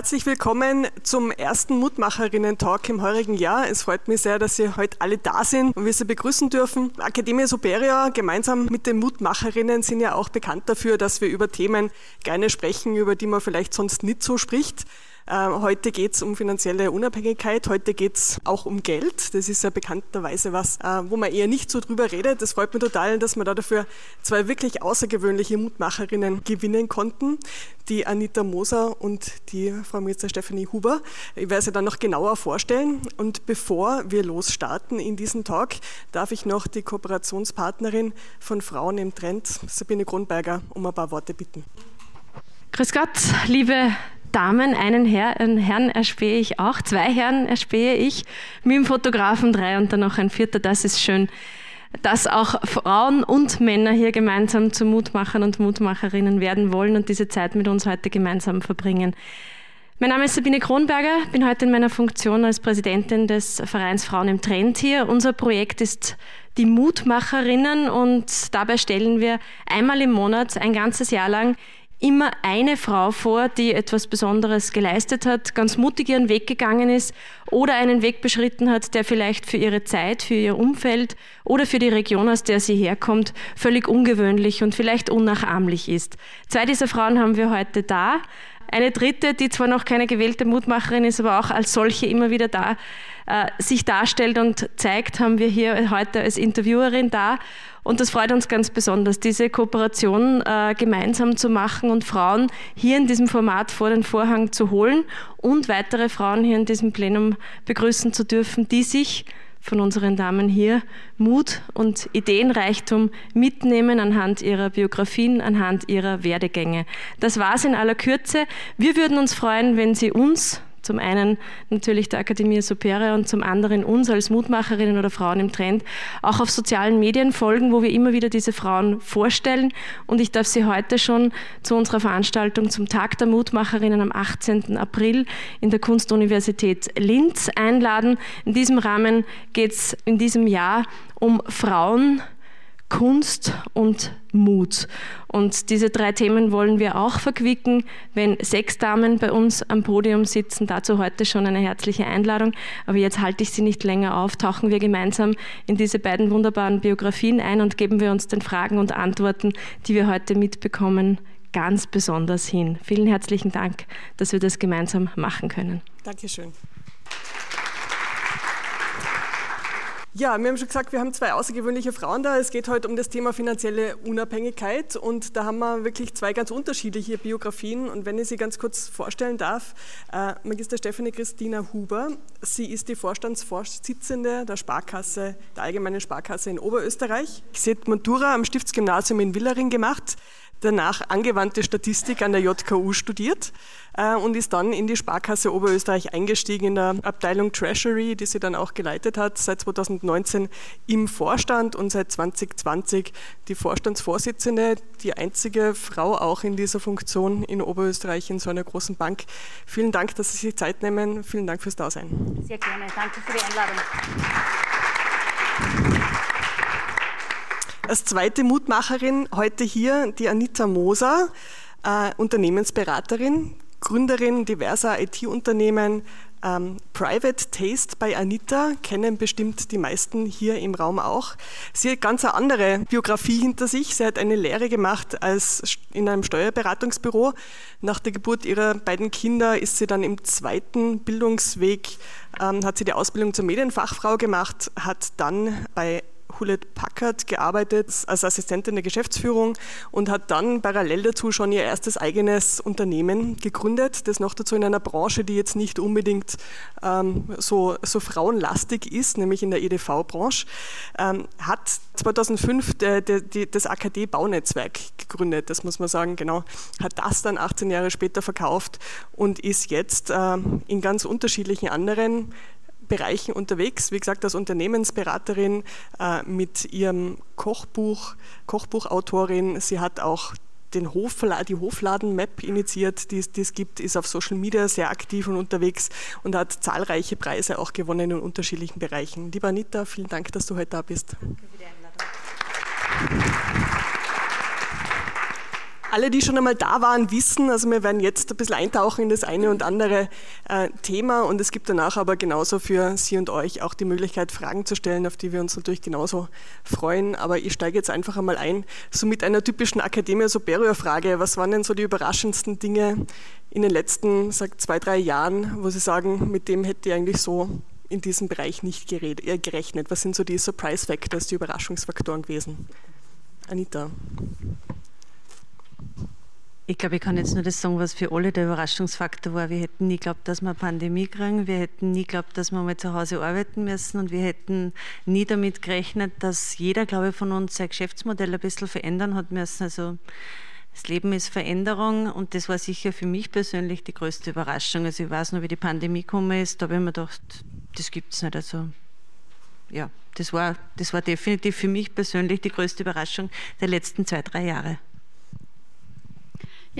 herzlich willkommen zum ersten Mutmacherinnen-Talk im heurigen Jahr. Es freut mich sehr, dass Sie heute alle da sind und wir Sie begrüßen dürfen. Akademie Superia gemeinsam mit den Mutmacherinnen sind ja auch bekannt dafür, dass wir über Themen gerne sprechen, über die man vielleicht sonst nicht so spricht. Ähm, heute geht es um finanzielle Unabhängigkeit, heute geht es auch um Geld. Das ist ja bekannterweise was, äh, wo man eher nicht so drüber redet. Das freut mich total, dass wir da dafür zwei wirklich außergewöhnliche Mutmacherinnen gewinnen konnten. Die Anita Moser und die Frau Minister Stephanie Huber. Ich werde sie dann noch genauer vorstellen. Und bevor wir losstarten in diesen Talk, darf ich noch die Kooperationspartnerin von Frauen im Trend, Sabine Kronberger, um ein paar Worte bitten. Grüß Gott, liebe Damen, einen, Herr, einen Herrn erspähe ich auch, zwei Herren erspähe ich, mit dem Fotografen drei und dann noch ein vierter. Das ist schön, dass auch Frauen und Männer hier gemeinsam zu Mutmachern und Mutmacherinnen werden wollen und diese Zeit mit uns heute gemeinsam verbringen. Mein Name ist Sabine Kronberger, bin heute in meiner Funktion als Präsidentin des Vereins Frauen im Trend hier. Unser Projekt ist die Mutmacherinnen und dabei stellen wir einmal im Monat ein ganzes Jahr lang immer eine Frau vor, die etwas Besonderes geleistet hat, ganz mutig ihren Weg gegangen ist oder einen Weg beschritten hat, der vielleicht für ihre Zeit, für ihr Umfeld oder für die Region, aus der sie herkommt, völlig ungewöhnlich und vielleicht unnachahmlich ist. Zwei dieser Frauen haben wir heute da. Eine dritte, die zwar noch keine gewählte Mutmacherin ist, aber auch als solche immer wieder da äh, sich darstellt und zeigt, haben wir hier heute als Interviewerin da. Und das freut uns ganz besonders, diese Kooperation äh, gemeinsam zu machen und Frauen hier in diesem Format vor den Vorhang zu holen und weitere Frauen hier in diesem Plenum begrüßen zu dürfen, die sich von unseren Damen hier Mut und Ideenreichtum mitnehmen anhand ihrer Biografien, anhand ihrer Werdegänge. Das war's in aller Kürze. Wir würden uns freuen, wenn Sie uns zum einen natürlich der Akademie Superior und zum anderen uns als Mutmacherinnen oder Frauen im Trend auch auf sozialen Medien folgen, wo wir immer wieder diese Frauen vorstellen. Und ich darf Sie heute schon zu unserer Veranstaltung zum Tag der Mutmacherinnen am 18. April in der Kunstuniversität Linz einladen. In diesem Rahmen geht es in diesem Jahr um Frauen, Kunst und Mut. Und diese drei Themen wollen wir auch verquicken, wenn sechs Damen bei uns am Podium sitzen. Dazu heute schon eine herzliche Einladung. Aber jetzt halte ich Sie nicht länger auf. Tauchen wir gemeinsam in diese beiden wunderbaren Biografien ein und geben wir uns den Fragen und Antworten, die wir heute mitbekommen, ganz besonders hin. Vielen herzlichen Dank, dass wir das gemeinsam machen können. Dankeschön. Ja, wir haben schon gesagt, wir haben zwei außergewöhnliche Frauen da. Es geht heute um das Thema finanzielle Unabhängigkeit und da haben wir wirklich zwei ganz unterschiedliche Biografien. Und wenn ich sie ganz kurz vorstellen darf, äh, Magister Stefanie Christina Huber, sie ist die Vorstandsvorsitzende der Sparkasse, der Allgemeinen Sparkasse in Oberösterreich. Sie hat Matura am Stiftsgymnasium in Willering gemacht, danach angewandte Statistik an der JKU studiert äh, und ist dann in die Sparkasse Oberösterreich eingestiegen in der Abteilung Treasury, die sie dann auch geleitet hat, seit 2019 im Vorstand und seit 2020 die Vorstandsvorsitzende, die einzige Frau auch in dieser Funktion in Oberösterreich in so einer großen Bank. Vielen Dank, dass Sie sich Zeit nehmen. Vielen Dank fürs Dasein. Sehr gerne. Danke für die Einladung. Als zweite Mutmacherin heute hier die Anita Moser, äh, Unternehmensberaterin, Gründerin diverser IT-Unternehmen. Ähm, Private Taste bei Anita kennen bestimmt die meisten hier im Raum auch. Sie hat ganz eine andere Biografie hinter sich. Sie hat eine Lehre gemacht als in einem Steuerberatungsbüro. Nach der Geburt ihrer beiden Kinder ist sie dann im zweiten Bildungsweg, ähm, hat sie die Ausbildung zur Medienfachfrau gemacht, hat dann bei Hewlett Packard gearbeitet als Assistentin der Geschäftsführung und hat dann parallel dazu schon ihr erstes eigenes Unternehmen gegründet, das noch dazu in einer Branche, die jetzt nicht unbedingt ähm, so, so frauenlastig ist, nämlich in der EDV-Branche, ähm, hat 2005 de, de, de, das AKD-Baunetzwerk gegründet, das muss man sagen, genau, hat das dann 18 Jahre später verkauft und ist jetzt ähm, in ganz unterschiedlichen anderen Bereichen unterwegs. Wie gesagt, als Unternehmensberaterin äh, mit ihrem Kochbuch, Kochbuchautorin. Sie hat auch den Hofla die Hofladen-Map initiiert, die es gibt, ist auf Social Media sehr aktiv und unterwegs und hat zahlreiche Preise auch gewonnen in unterschiedlichen Bereichen. Lieber Anita, vielen Dank, dass du heute da bist. Danke für die Einladung. Alle, die schon einmal da waren, wissen, also wir werden jetzt ein bisschen eintauchen in das eine und andere äh, Thema und es gibt danach aber genauso für Sie und euch auch die Möglichkeit, Fragen zu stellen, auf die wir uns natürlich genauso freuen. Aber ich steige jetzt einfach einmal ein, so mit einer typischen Academia Superior-Frage. Was waren denn so die überraschendsten Dinge in den letzten sag, zwei, drei Jahren, wo Sie sagen, mit dem hätte ich eigentlich so in diesem Bereich nicht gerechnet? Was sind so die Surprise Factors, die Überraschungsfaktoren gewesen? Anita. Ich glaube, ich kann jetzt nur das sagen, was für alle der Überraschungsfaktor war. Wir hätten nie geglaubt, dass wir Pandemie kriegen. Wir hätten nie geglaubt, dass wir mal zu Hause arbeiten müssen. Und wir hätten nie damit gerechnet, dass jeder, glaube ich, von uns sein Geschäftsmodell ein bisschen verändern hat müssen. Also das Leben ist Veränderung und das war sicher für mich persönlich die größte Überraschung. Also ich weiß noch, wie die Pandemie gekommen ist, da habe ich mir gedacht, das gibt es nicht. Also ja, das war, das war definitiv für mich persönlich die größte Überraschung der letzten zwei, drei Jahre.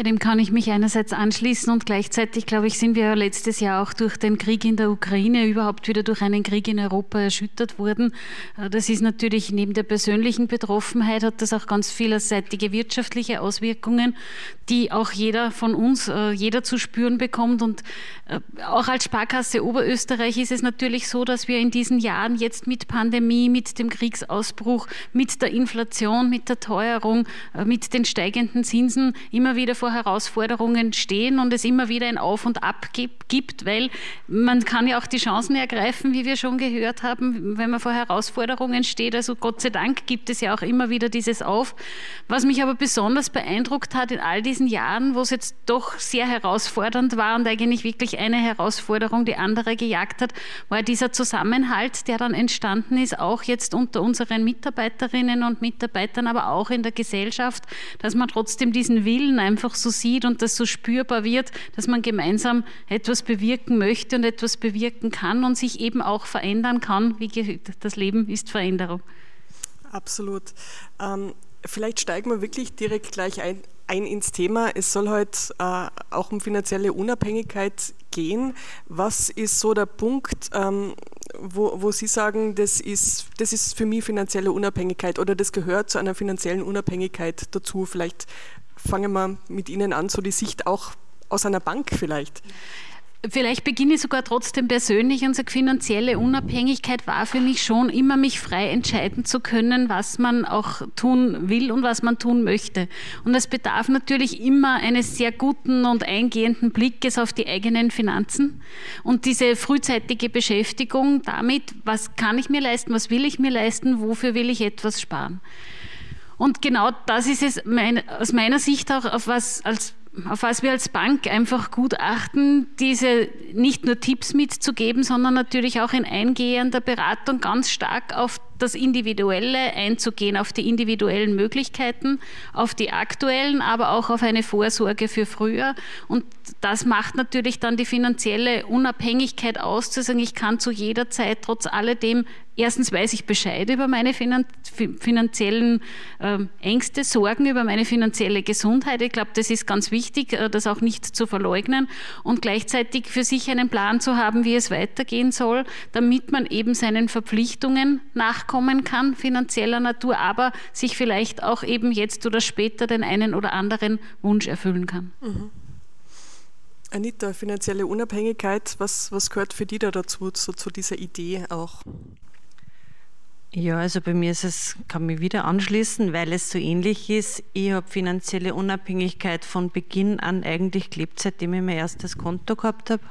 Ja, dem kann ich mich einerseits anschließen und gleichzeitig, glaube ich, sind wir ja letztes Jahr auch durch den Krieg in der Ukraine überhaupt wieder durch einen Krieg in Europa erschüttert worden. Äh, das ist natürlich neben der persönlichen Betroffenheit hat das auch ganz vielseitige wirtschaftliche Auswirkungen, die auch jeder von uns, äh, jeder zu spüren bekommt. Und äh, auch als Sparkasse Oberösterreich ist es natürlich so, dass wir in diesen Jahren jetzt mit Pandemie, mit dem Kriegsausbruch, mit der Inflation, mit der Teuerung, mit den steigenden Zinsen immer wieder vor Herausforderungen stehen und es immer wieder ein Auf und Ab gibt, weil man kann ja auch die Chancen ergreifen, wie wir schon gehört haben, wenn man vor Herausforderungen steht. Also Gott sei Dank gibt es ja auch immer wieder dieses Auf. Was mich aber besonders beeindruckt hat in all diesen Jahren, wo es jetzt doch sehr herausfordernd war und eigentlich wirklich eine Herausforderung die andere gejagt hat, war dieser Zusammenhalt, der dann entstanden ist, auch jetzt unter unseren Mitarbeiterinnen und Mitarbeitern, aber auch in der Gesellschaft, dass man trotzdem diesen Willen einfach einfach so sieht und das so spürbar wird, dass man gemeinsam etwas bewirken möchte und etwas bewirken kann und sich eben auch verändern kann. Wie das Leben ist Veränderung. Absolut. Ähm, vielleicht steigen wir wirklich direkt gleich ein, ein ins Thema. Es soll heute äh, auch um finanzielle Unabhängigkeit gehen. Was ist so der Punkt, ähm, wo, wo Sie sagen, das ist, das ist für mich finanzielle Unabhängigkeit oder das gehört zu einer finanziellen Unabhängigkeit dazu? Vielleicht fangen wir mit Ihnen an, so die Sicht auch aus einer Bank vielleicht. Vielleicht beginne ich sogar trotzdem persönlich. Unsere finanzielle Unabhängigkeit war für mich schon immer, mich frei entscheiden zu können, was man auch tun will und was man tun möchte. Und es bedarf natürlich immer eines sehr guten und eingehenden Blickes auf die eigenen Finanzen und diese frühzeitige Beschäftigung damit, was kann ich mir leisten, was will ich mir leisten, wofür will ich etwas sparen. Und genau das ist es mein, aus meiner Sicht auch, auf was, als, auf was wir als Bank einfach gut achten, diese nicht nur Tipps mitzugeben, sondern natürlich auch in eingehender Beratung ganz stark auf das Individuelle einzugehen, auf die individuellen Möglichkeiten, auf die aktuellen, aber auch auf eine Vorsorge für früher. Und das macht natürlich dann die finanzielle Unabhängigkeit aus, zu sagen, ich kann zu jeder Zeit trotz alledem erstens weiß ich Bescheid über meine finanziellen ähm, Ängste, Sorgen, über meine finanzielle Gesundheit. Ich glaube, das ist ganz wichtig, äh, das auch nicht zu verleugnen und gleichzeitig für sich einen Plan zu haben, wie es weitergehen soll, damit man eben seinen Verpflichtungen nachkommt nachkommen kann, finanzieller Natur, aber sich vielleicht auch eben jetzt oder später den einen oder anderen Wunsch erfüllen kann. Mhm. Anita, finanzielle Unabhängigkeit, was, was gehört für dich da dazu, so, zu dieser Idee auch? Ja, also bei mir ist es, kann mich wieder anschließen, weil es so ähnlich ist. Ich habe finanzielle Unabhängigkeit von Beginn an eigentlich gelebt, seitdem ich mein erstes Konto gehabt habe.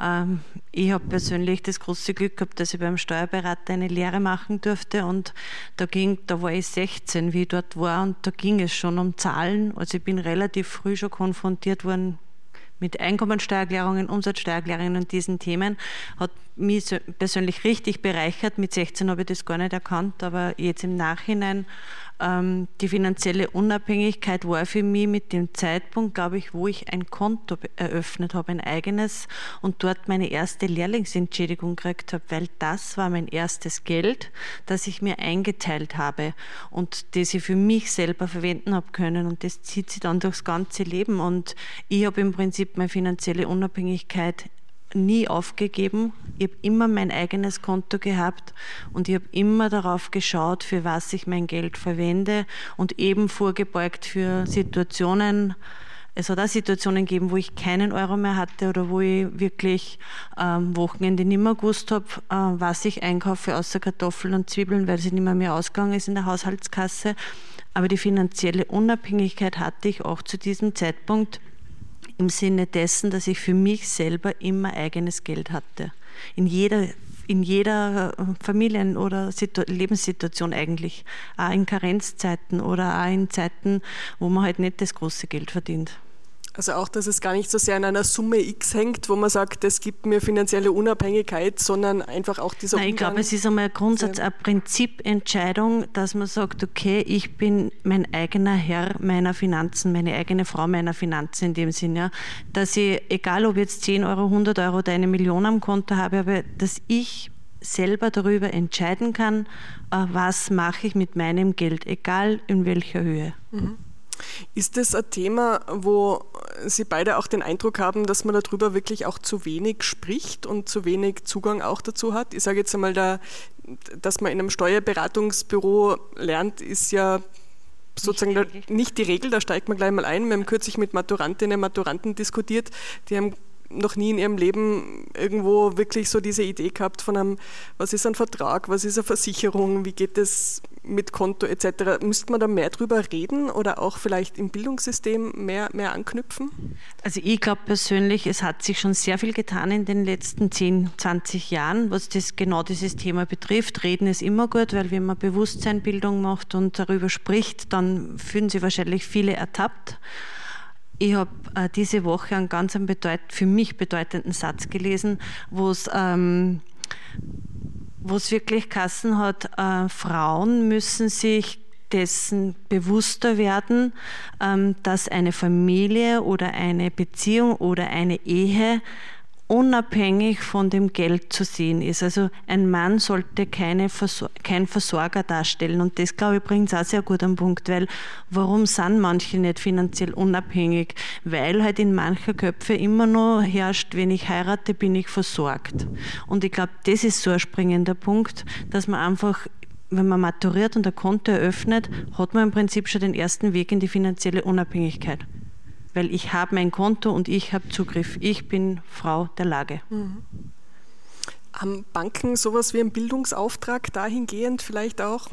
Ähm, ich habe persönlich das große Glück gehabt, dass ich beim Steuerberater eine Lehre machen durfte und da ging, da war ich 16, wie ich dort war und da ging es schon um Zahlen. Also ich bin relativ früh schon konfrontiert worden mit Einkommensteuererklärungen, Umsatzsteuererklärungen und diesen Themen, hat mich persönlich richtig bereichert. Mit 16 habe ich das gar nicht erkannt, aber jetzt im Nachhinein die finanzielle Unabhängigkeit war für mich mit dem Zeitpunkt, glaube ich, wo ich ein Konto eröffnet habe, ein eigenes und dort meine erste Lehrlingsentschädigung gekriegt habe, weil das war mein erstes Geld, das ich mir eingeteilt habe und das ich für mich selber verwenden habe können und das zieht sich dann durchs ganze Leben. Und ich habe im Prinzip meine finanzielle Unabhängigkeit nie aufgegeben. Ich habe immer mein eigenes Konto gehabt und ich habe immer darauf geschaut, für was ich mein Geld verwende und eben vorgebeugt für Situationen. Es hat auch Situationen gegeben, wo ich keinen Euro mehr hatte oder wo ich wirklich ähm, Wochenende nicht mehr gewusst habe, äh, was ich einkaufe, außer Kartoffeln und Zwiebeln, weil sie nicht mehr, mehr ausgegangen ist in der Haushaltskasse. Aber die finanzielle Unabhängigkeit hatte ich auch zu diesem Zeitpunkt im Sinne dessen, dass ich für mich selber immer eigenes Geld hatte. In jeder, in jeder äh, Familien- oder Lebenssituation eigentlich. Auch in Karenzzeiten oder auch in Zeiten, wo man halt nicht das große Geld verdient. Also auch, dass es gar nicht so sehr an einer Summe X hängt, wo man sagt, das gibt mir finanzielle Unabhängigkeit, sondern einfach auch dieser Nein, Ich glaube, es ist einmal ein Grundsatz, eine Prinzipentscheidung, dass man sagt, okay, ich bin mein eigener Herr meiner Finanzen, meine eigene Frau meiner Finanzen in dem Sinn, ja. Dass ich, egal ob jetzt 10 Euro, 100 Euro oder eine Million am Konto habe, aber dass ich selber darüber entscheiden kann, äh, was mache ich mit meinem Geld, egal in welcher Höhe. Mhm. Ist das ein Thema, wo Sie beide auch den Eindruck haben, dass man darüber wirklich auch zu wenig spricht und zu wenig Zugang auch dazu hat? Ich sage jetzt einmal, da, dass man in einem Steuerberatungsbüro lernt, ist ja sozusagen nicht die, nicht die Regel, da steigt man gleich mal ein. Wir haben kürzlich mit Maturantinnen und Maturanten diskutiert, die haben noch nie in ihrem Leben irgendwo wirklich so diese Idee gehabt von einem, was ist ein Vertrag, was ist eine Versicherung, wie geht es mit Konto etc. Müsste man da mehr drüber reden oder auch vielleicht im Bildungssystem mehr, mehr anknüpfen? Also ich glaube persönlich, es hat sich schon sehr viel getan in den letzten 10, 20 Jahren, was das genau dieses Thema betrifft. Reden ist immer gut, weil wenn man Bewusstseinbildung macht und darüber spricht, dann fühlen sich wahrscheinlich viele ertappt. Ich habe äh, diese Woche einen ganz bedeut für mich bedeutenden Satz gelesen, wo es ähm, wirklich Kassen hat, äh, Frauen müssen sich dessen bewusster werden, ähm, dass eine Familie oder eine Beziehung oder eine Ehe unabhängig von dem Geld zu sehen ist. Also ein Mann sollte keine Versor kein Versorger darstellen. Und das, glaube ich, bringt es auch sehr gut am Punkt, weil warum sind manche nicht finanziell unabhängig? Weil halt in mancher Köpfe immer noch herrscht, wenn ich heirate, bin ich versorgt. Und ich glaube, das ist so ein springender Punkt, dass man einfach wenn man maturiert und ein Konto eröffnet, hat man im Prinzip schon den ersten Weg in die finanzielle Unabhängigkeit weil ich habe mein Konto und ich habe Zugriff. Ich bin Frau der Lage. Mhm. Haben Banken sowas wie einen Bildungsauftrag dahingehend vielleicht auch?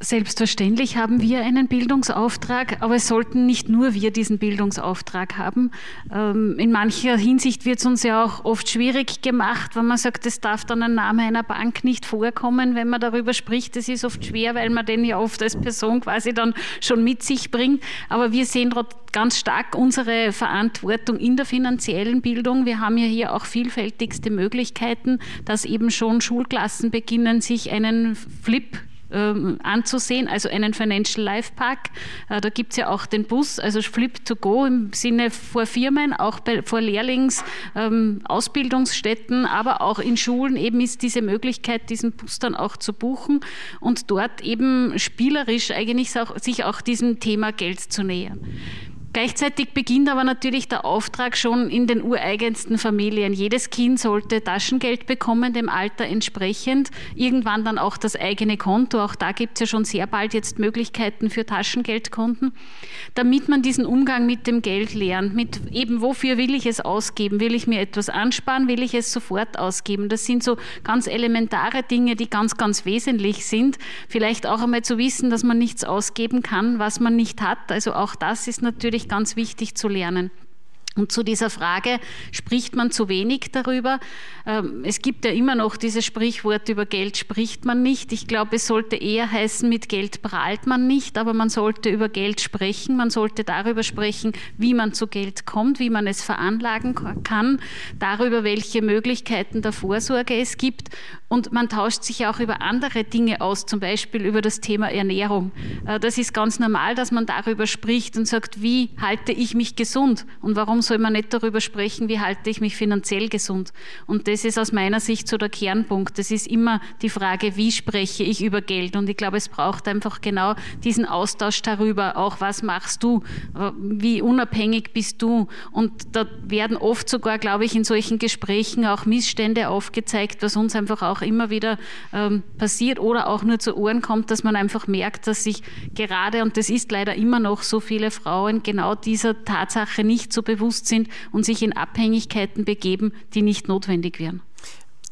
Selbstverständlich haben wir einen Bildungsauftrag, aber es sollten nicht nur wir diesen Bildungsauftrag haben. Ähm, in mancher Hinsicht wird es uns ja auch oft schwierig gemacht, wenn man sagt, es darf dann ein Name einer Bank nicht vorkommen, wenn man darüber spricht. Das ist oft schwer, weil man den ja oft als Person quasi dann schon mit sich bringt. Aber wir sehen dort ganz stark unsere Verantwortung in der finanziellen Bildung. Wir haben ja hier auch vielfältigste Möglichkeiten, dass eben schon Schulklassen beginnen, sich einen Flip ähm, anzusehen, also einen Financial Life Park. Äh, da gibt es ja auch den Bus, also Flip to Go im Sinne vor Firmen, auch bei, vor Lehrlings, ähm, Ausbildungsstätten, aber auch in Schulen eben ist diese Möglichkeit, diesen Bus dann auch zu buchen und dort eben spielerisch eigentlich auch, sich auch diesem Thema Geld zu nähern. Gleichzeitig beginnt aber natürlich der Auftrag schon in den ureigensten Familien. Jedes Kind sollte Taschengeld bekommen, dem Alter entsprechend. Irgendwann dann auch das eigene Konto. Auch da gibt es ja schon sehr bald jetzt Möglichkeiten für Taschengeldkonten, damit man diesen Umgang mit dem Geld lernt. Mit eben, wofür will ich es ausgeben? Will ich mir etwas ansparen? Will ich es sofort ausgeben? Das sind so ganz elementare Dinge, die ganz, ganz wesentlich sind. Vielleicht auch einmal zu wissen, dass man nichts ausgeben kann, was man nicht hat. Also auch das ist natürlich ganz wichtig zu lernen. Und zu dieser Frage spricht man zu wenig darüber. Ähm, es gibt ja immer noch dieses Sprichwort, über Geld spricht man nicht. Ich glaube, es sollte eher heißen, mit Geld prahlt man nicht, aber man sollte über Geld sprechen. Man sollte darüber sprechen, wie man zu Geld kommt, wie man es veranlagen kann, darüber, welche Möglichkeiten der Vorsorge es gibt und man tauscht sich auch über andere Dinge aus, zum Beispiel über das Thema Ernährung. Äh, das ist ganz normal, dass man darüber spricht und sagt, wie halte ich mich gesund und warum soll man nicht darüber sprechen, wie halte ich mich finanziell gesund. Und das ist aus meiner Sicht so der Kernpunkt. Es ist immer die Frage, wie spreche ich über Geld. Und ich glaube, es braucht einfach genau diesen Austausch darüber, auch was machst du, wie unabhängig bist du. Und da werden oft sogar, glaube ich, in solchen Gesprächen auch Missstände aufgezeigt, was uns einfach auch immer wieder ähm, passiert oder auch nur zu Ohren kommt, dass man einfach merkt, dass sich gerade, und das ist leider immer noch so viele Frauen, genau dieser Tatsache nicht so bewusst sind und sich in Abhängigkeiten begeben, die nicht notwendig wären.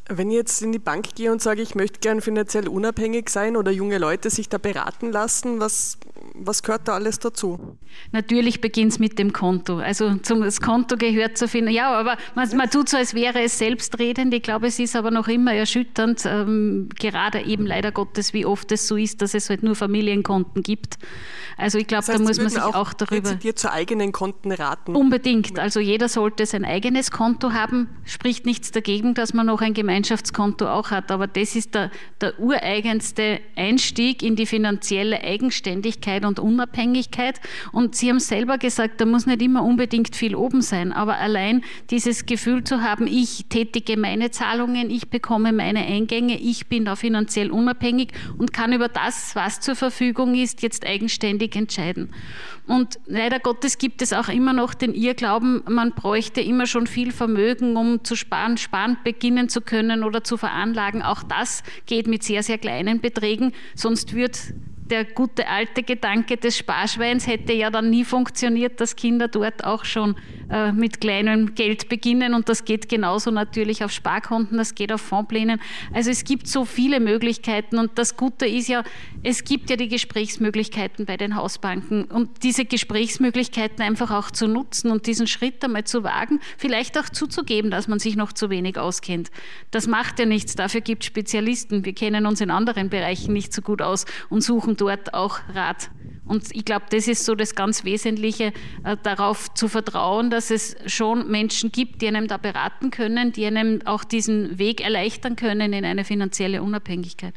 Wenn ich jetzt in die Bank gehe und sage, ich möchte gern finanziell unabhängig sein oder junge Leute sich da beraten lassen, was, was gehört da alles dazu? Natürlich beginnt es mit dem Konto. Also zum, das Konto gehört zu finden. Ja, aber man, man, tut so, als wäre es selbstredend. Ich glaube, es ist aber noch immer erschütternd, ähm, gerade eben leider Gottes, wie oft es so ist, dass es halt nur Familienkonten gibt. Also ich glaube, das heißt, da muss man sich auch, auch darüber. dir zu eigenen Konten raten. Unbedingt. Also jeder sollte sein eigenes Konto haben. Spricht nichts dagegen, dass man noch ein Gemeinschaftskonto auch hat. Aber das ist der, der ureigenste Einstieg in die finanzielle Eigenständigkeit und Unabhängigkeit. Und Sie haben selber gesagt, da muss nicht immer unbedingt viel oben sein. Aber allein dieses Gefühl zu haben, ich tätige meine Zahlungen, ich bekomme meine Eingänge, ich bin da finanziell unabhängig und kann über das, was zur Verfügung ist, jetzt eigenständig entscheiden. Und leider Gottes gibt es auch immer noch den Irrglauben, man bräuchte immer schon viel Vermögen, um zu sparen, sparen beginnen zu können oder zu veranlagen. Auch das geht mit sehr, sehr kleinen Beträgen, sonst wird der gute alte Gedanke des Sparschweins hätte ja dann nie funktioniert, dass Kinder dort auch schon äh, mit kleinem Geld beginnen und das geht genauso natürlich auf Sparkonten, das geht auf Fondplänen. Also es gibt so viele Möglichkeiten und das Gute ist ja, es gibt ja die Gesprächsmöglichkeiten bei den Hausbanken und diese Gesprächsmöglichkeiten einfach auch zu nutzen und diesen Schritt einmal zu wagen, vielleicht auch zuzugeben, dass man sich noch zu wenig auskennt. Das macht ja nichts, dafür gibt es Spezialisten. Wir kennen uns in anderen Bereichen nicht so gut aus und suchen dort auch Rat. Und ich glaube, das ist so das ganz Wesentliche, äh, darauf zu vertrauen, dass es schon Menschen gibt, die einem da beraten können, die einem auch diesen Weg erleichtern können in eine finanzielle Unabhängigkeit.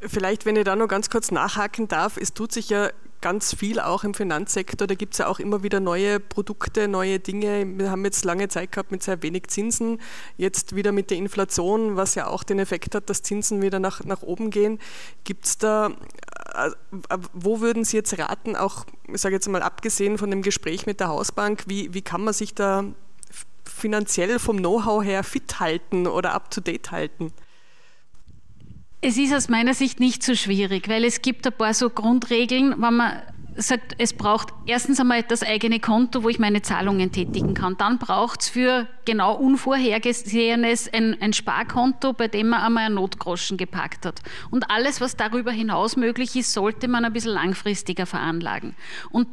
Vielleicht, wenn ich da noch ganz kurz nachhaken darf, es tut sich ja ganz viel auch im Finanzsektor. Da gibt es ja auch immer wieder neue Produkte, neue Dinge. Wir haben jetzt lange Zeit gehabt mit sehr wenig Zinsen. Jetzt wieder mit der Inflation, was ja auch den Effekt hat, dass Zinsen wieder nach, nach oben gehen. Gibt es da, wo würden Sie jetzt raten, auch, ich sage jetzt mal abgesehen von dem Gespräch mit der Hausbank, wie, wie kann man sich da finanziell vom Know-how her fit halten oder up-to-date halten? Es ist aus meiner Sicht nicht so schwierig, weil es gibt ein paar so Grundregeln, wenn man sagt, es braucht erstens einmal das eigene Konto, wo ich meine Zahlungen tätigen kann. Dann braucht es für genau Unvorhergesehenes ein, ein, Sparkonto, bei dem man einmal einen Notgroschen gepackt hat. Und alles, was darüber hinaus möglich ist, sollte man ein bisschen langfristiger veranlagen. Und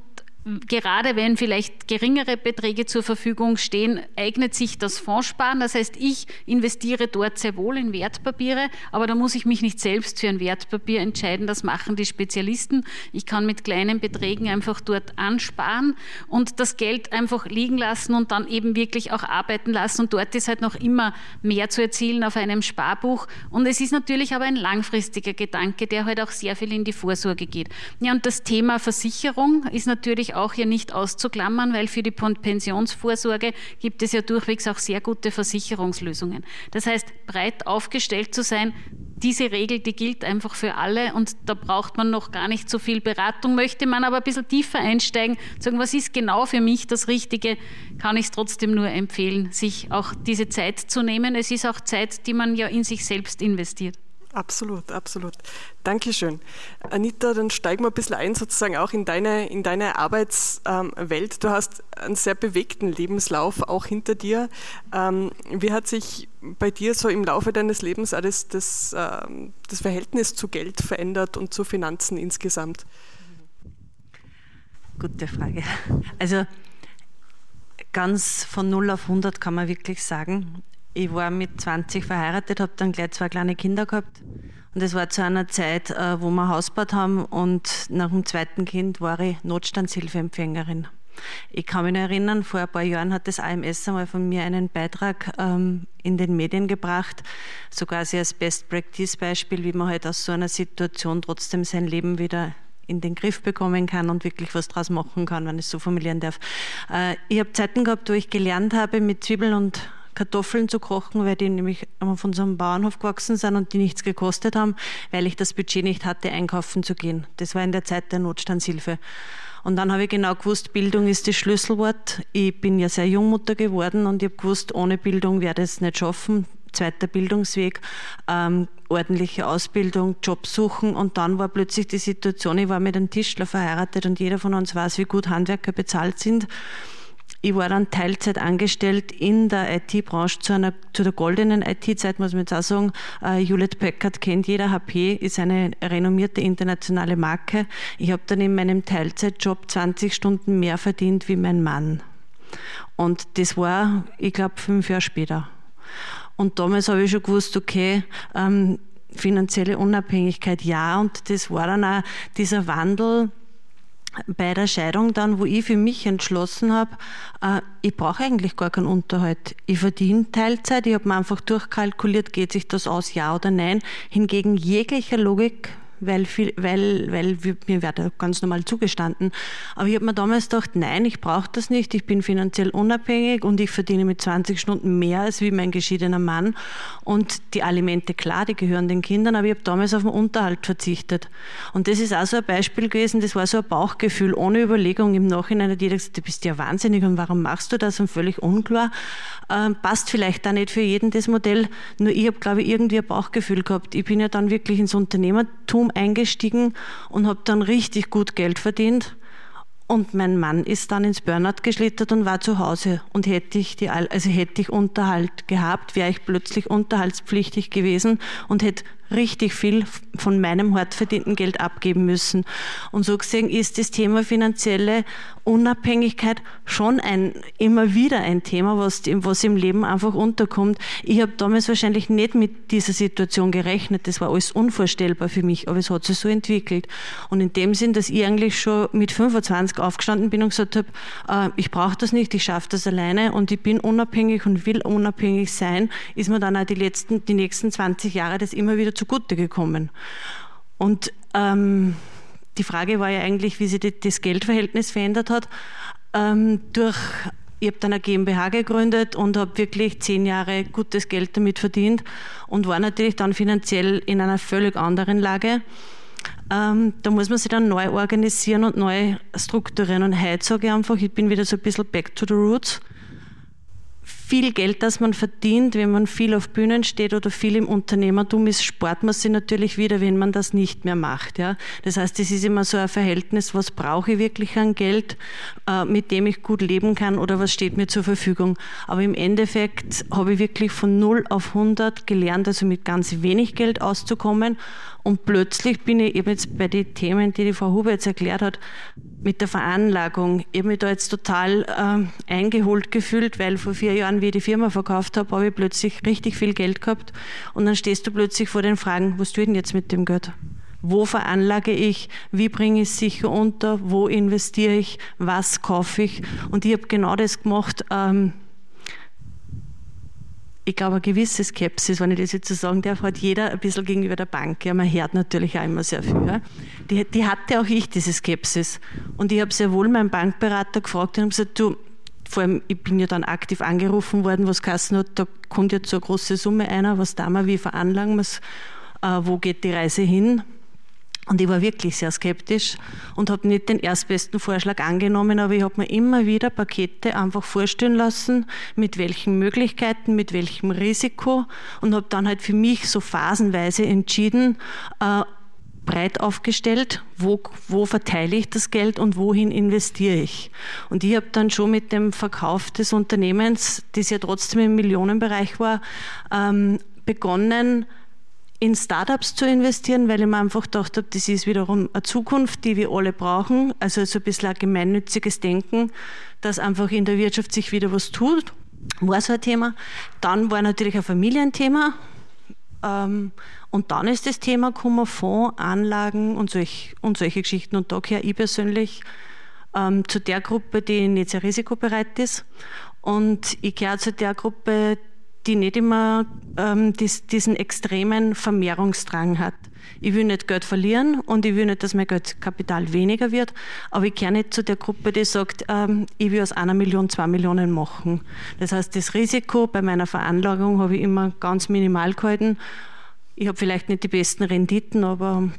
gerade wenn vielleicht geringere Beträge zur Verfügung stehen, eignet sich das Fondssparen. Das heißt, ich investiere dort sehr wohl in Wertpapiere, aber da muss ich mich nicht selbst für ein Wertpapier entscheiden. Das machen die Spezialisten. Ich kann mit kleinen Beträgen einfach dort ansparen und das Geld einfach liegen lassen und dann eben wirklich auch arbeiten lassen. Und dort ist halt noch immer mehr zu erzielen auf einem Sparbuch. Und es ist natürlich aber ein langfristiger Gedanke, der halt auch sehr viel in die Vorsorge geht. Ja, und das Thema Versicherung ist natürlich auch hier nicht auszuklammern, weil für die Pensionsvorsorge gibt es ja durchwegs auch sehr gute Versicherungslösungen. Das heißt, breit aufgestellt zu sein, diese Regel, die gilt einfach für alle und da braucht man noch gar nicht so viel Beratung. Möchte man aber ein bisschen tiefer einsteigen, sagen, was ist genau für mich das Richtige, kann ich es trotzdem nur empfehlen, sich auch diese Zeit zu nehmen. Es ist auch Zeit, die man ja in sich selbst investiert. Absolut, absolut. Dankeschön. Anita, dann steigen wir ein bisschen ein sozusagen auch in deine, in deine Arbeitswelt. Du hast einen sehr bewegten Lebenslauf auch hinter dir. Ähm, wie hat sich bei dir so im Laufe deines Lebens das, das, ähm, das Verhältnis zu Geld verändert und zu Finanzen insgesamt? Gute Frage. Also ganz von 0 auf 100 kann man wirklich sagen, ich war mit 20 verheiratet, habe dann gleich zwei kleine Kinder gehabt. Und es war zu einer Zeit, äh, wo wir Haus gebaut haben und nach dem zweiten Kind war ich Notstandshilfeempfängerin. Ich kann mich erinnern, vor ein paar Jahren hat das AMS einmal von mir einen Beitrag ähm, in den Medien gebracht, so quasi als Best-Practice-Beispiel, wie man halt aus so einer Situation trotzdem sein Leben wieder in den Griff bekommen kann und wirklich was draus machen kann, wenn ich es so formulieren darf. Äh, ich habe Zeiten gehabt, wo ich gelernt habe, mit Zwiebeln und Kartoffeln zu kochen, weil die nämlich von so einem Bauernhof gewachsen sind und die nichts gekostet haben, weil ich das Budget nicht hatte, einkaufen zu gehen. Das war in der Zeit der Notstandshilfe. Und dann habe ich genau gewusst, Bildung ist das Schlüsselwort. Ich bin ja sehr Jungmutter geworden und ich habe gewusst, ohne Bildung werde ich es nicht schaffen. Zweiter Bildungsweg, ähm, ordentliche Ausbildung, Job suchen und dann war plötzlich die Situation, ich war mit einem Tischler verheiratet und jeder von uns weiß, wie gut Handwerker bezahlt sind. Ich war dann Teilzeit angestellt in der IT-Branche zu, einer, zu der goldenen IT-Zeit, muss man jetzt auch sagen. Uh, Hewlett Packard kennt jeder, HP ist eine renommierte internationale Marke. Ich habe dann in meinem Teilzeitjob 20 Stunden mehr verdient wie mein Mann. Und das war, ich glaube, fünf Jahre später. Und damals habe ich schon gewusst, okay, ähm, finanzielle Unabhängigkeit ja. Und das war dann auch dieser Wandel, bei der Scheidung dann, wo ich für mich entschlossen habe, äh, ich brauche eigentlich gar keinen Unterhalt. Ich verdiene Teilzeit, ich habe mir einfach durchkalkuliert, geht sich das aus, ja oder nein. Hingegen jeglicher Logik weil, viel, weil, weil mir wird ganz normal zugestanden. Aber ich habe mir damals gedacht, nein, ich brauche das nicht, ich bin finanziell unabhängig und ich verdiene mit 20 Stunden mehr als wie mein geschiedener Mann. Und die Alimente, klar, die gehören den Kindern, aber ich habe damals auf den Unterhalt verzichtet. Und das ist auch so ein Beispiel gewesen, das war so ein Bauchgefühl, ohne Überlegung. Im Nachhinein hat jeder gesagt, du bist ja wahnsinnig und warum machst du das? Und völlig unklar. Ähm, passt vielleicht da nicht für jeden das Modell, nur ich habe, glaube ich, irgendwie ein Bauchgefühl gehabt. Ich bin ja dann wirklich ins Unternehmertum eingestiegen und habe dann richtig gut Geld verdient. Und mein Mann ist dann ins Burnout geschlittert und war zu Hause. Und hätte ich, die, also hätte ich Unterhalt gehabt, wäre ich plötzlich unterhaltspflichtig gewesen und hätte richtig viel von meinem hart verdienten Geld abgeben müssen. Und so gesehen ist das Thema finanzielle Unabhängigkeit schon ein, immer wieder ein Thema, was, was im Leben einfach unterkommt. Ich habe damals wahrscheinlich nicht mit dieser Situation gerechnet. Das war alles unvorstellbar für mich, aber es hat sich so entwickelt. Und in dem Sinn, dass ich eigentlich schon mit 25 aufgestanden bin und gesagt habe, äh, ich brauche das nicht, ich schaffe das alleine und ich bin unabhängig und will unabhängig sein, ist mir dann auch die letzten, die nächsten 20 Jahre das immer wieder zugute gekommen. Und ähm, die Frage war ja eigentlich, wie sich das Geldverhältnis verändert hat. Ähm, durch, ich habe dann eine GmbH gegründet und habe wirklich zehn Jahre gutes Geld damit verdient und war natürlich dann finanziell in einer völlig anderen Lage. Ähm, da muss man sich dann neu organisieren und neu strukturieren. Und heute sage ich einfach, ich bin wieder so ein bisschen back to the roots viel Geld, das man verdient, wenn man viel auf Bühnen steht oder viel im Unternehmertum ist, spart man sich natürlich wieder, wenn man das nicht mehr macht. Ja? Das heißt, es ist immer so ein Verhältnis, was brauche ich wirklich an Geld, äh, mit dem ich gut leben kann oder was steht mir zur Verfügung. Aber im Endeffekt habe ich wirklich von 0 auf 100 gelernt, also mit ganz wenig Geld auszukommen und plötzlich bin ich eben jetzt bei den Themen, die die Frau Huber jetzt erklärt hat, mit der Veranlagung. Ich habe mich da jetzt total äh, eingeholt gefühlt, weil vor vier Jahren, wie ich die Firma verkauft habe, habe ich plötzlich richtig viel Geld gehabt. Und dann stehst du plötzlich vor den Fragen, was tue ich denn jetzt mit dem Geld? Wo veranlage ich? Wie bringe ich es sicher unter? Wo investiere ich? Was kaufe ich? Und ich habe genau das gemacht. Ähm, ich glaube, eine gewisse Skepsis, wenn ich das jetzt so sagen darf, hat jeder ein bisschen gegenüber der Bank. Ja, man hört natürlich auch immer sehr viel. Die, die hatte auch ich, diese Skepsis. Und ich habe sehr wohl meinen Bankberater gefragt und habe gesagt, du, vor allem, ich bin ja dann aktiv angerufen worden, was Kassen hat, da kommt jetzt so eine große Summe einer, was da mal, wie veranlagen wir es, äh, wo geht die Reise hin? Und ich war wirklich sehr skeptisch und habe nicht den erstbesten Vorschlag angenommen, aber ich habe mir immer wieder Pakete einfach vorstellen lassen, mit welchen Möglichkeiten, mit welchem Risiko und habe dann halt für mich so phasenweise entschieden, äh, breit aufgestellt, wo, wo verteile ich das Geld und wohin investiere ich. Und ich habe dann schon mit dem Verkauf des Unternehmens, das ja trotzdem im Millionenbereich war, ähm, begonnen, in Startups zu investieren, weil ich mir einfach gedacht habe, das ist wiederum eine Zukunft, die wir alle brauchen. Also so ein bisschen ein gemeinnütziges Denken, dass einfach in der Wirtschaft sich wieder was tut. War so ein Thema. Dann war natürlich ein Familienthema. Ähm, und dann ist das Thema gekommen, Fonds, Anlagen und, solch, und solche Geschichten. Und da gehöre ich persönlich ähm, zu der Gruppe, die nicht sehr risikobereit ist. Und ich gehöre zu der Gruppe, die nicht immer ähm, dies, diesen extremen Vermehrungsdrang hat. Ich will nicht Geld verlieren und ich will nicht, dass mein Geldkapital weniger wird, aber ich gehöre nicht zu der Gruppe, die sagt, ähm, ich will aus einer Million zwei Millionen machen. Das heißt, das Risiko bei meiner Veranlagung habe ich immer ganz minimal gehalten. Ich habe vielleicht nicht die besten Renditen, aber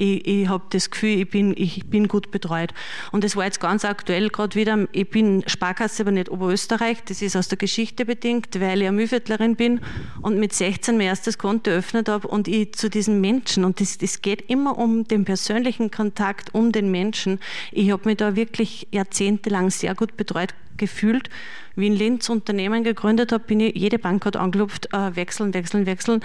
ich, ich habe das Gefühl, ich bin, ich bin gut betreut. Und das war jetzt ganz aktuell gerade wieder, ich bin Sparkasse, aber nicht Oberösterreich, das ist aus der Geschichte bedingt, weil ich eine Mühlviertlerin bin und mit 16 mein erstes Konto eröffnet habe und ich zu diesen Menschen, und das, das geht immer um den persönlichen Kontakt, um den Menschen. Ich habe mich da wirklich jahrzehntelang sehr gut betreut gefühlt. Wie in Linz Unternehmen gegründet habe, bin ich, jede Bank hat angelupft, äh, wechseln, wechseln, wechseln.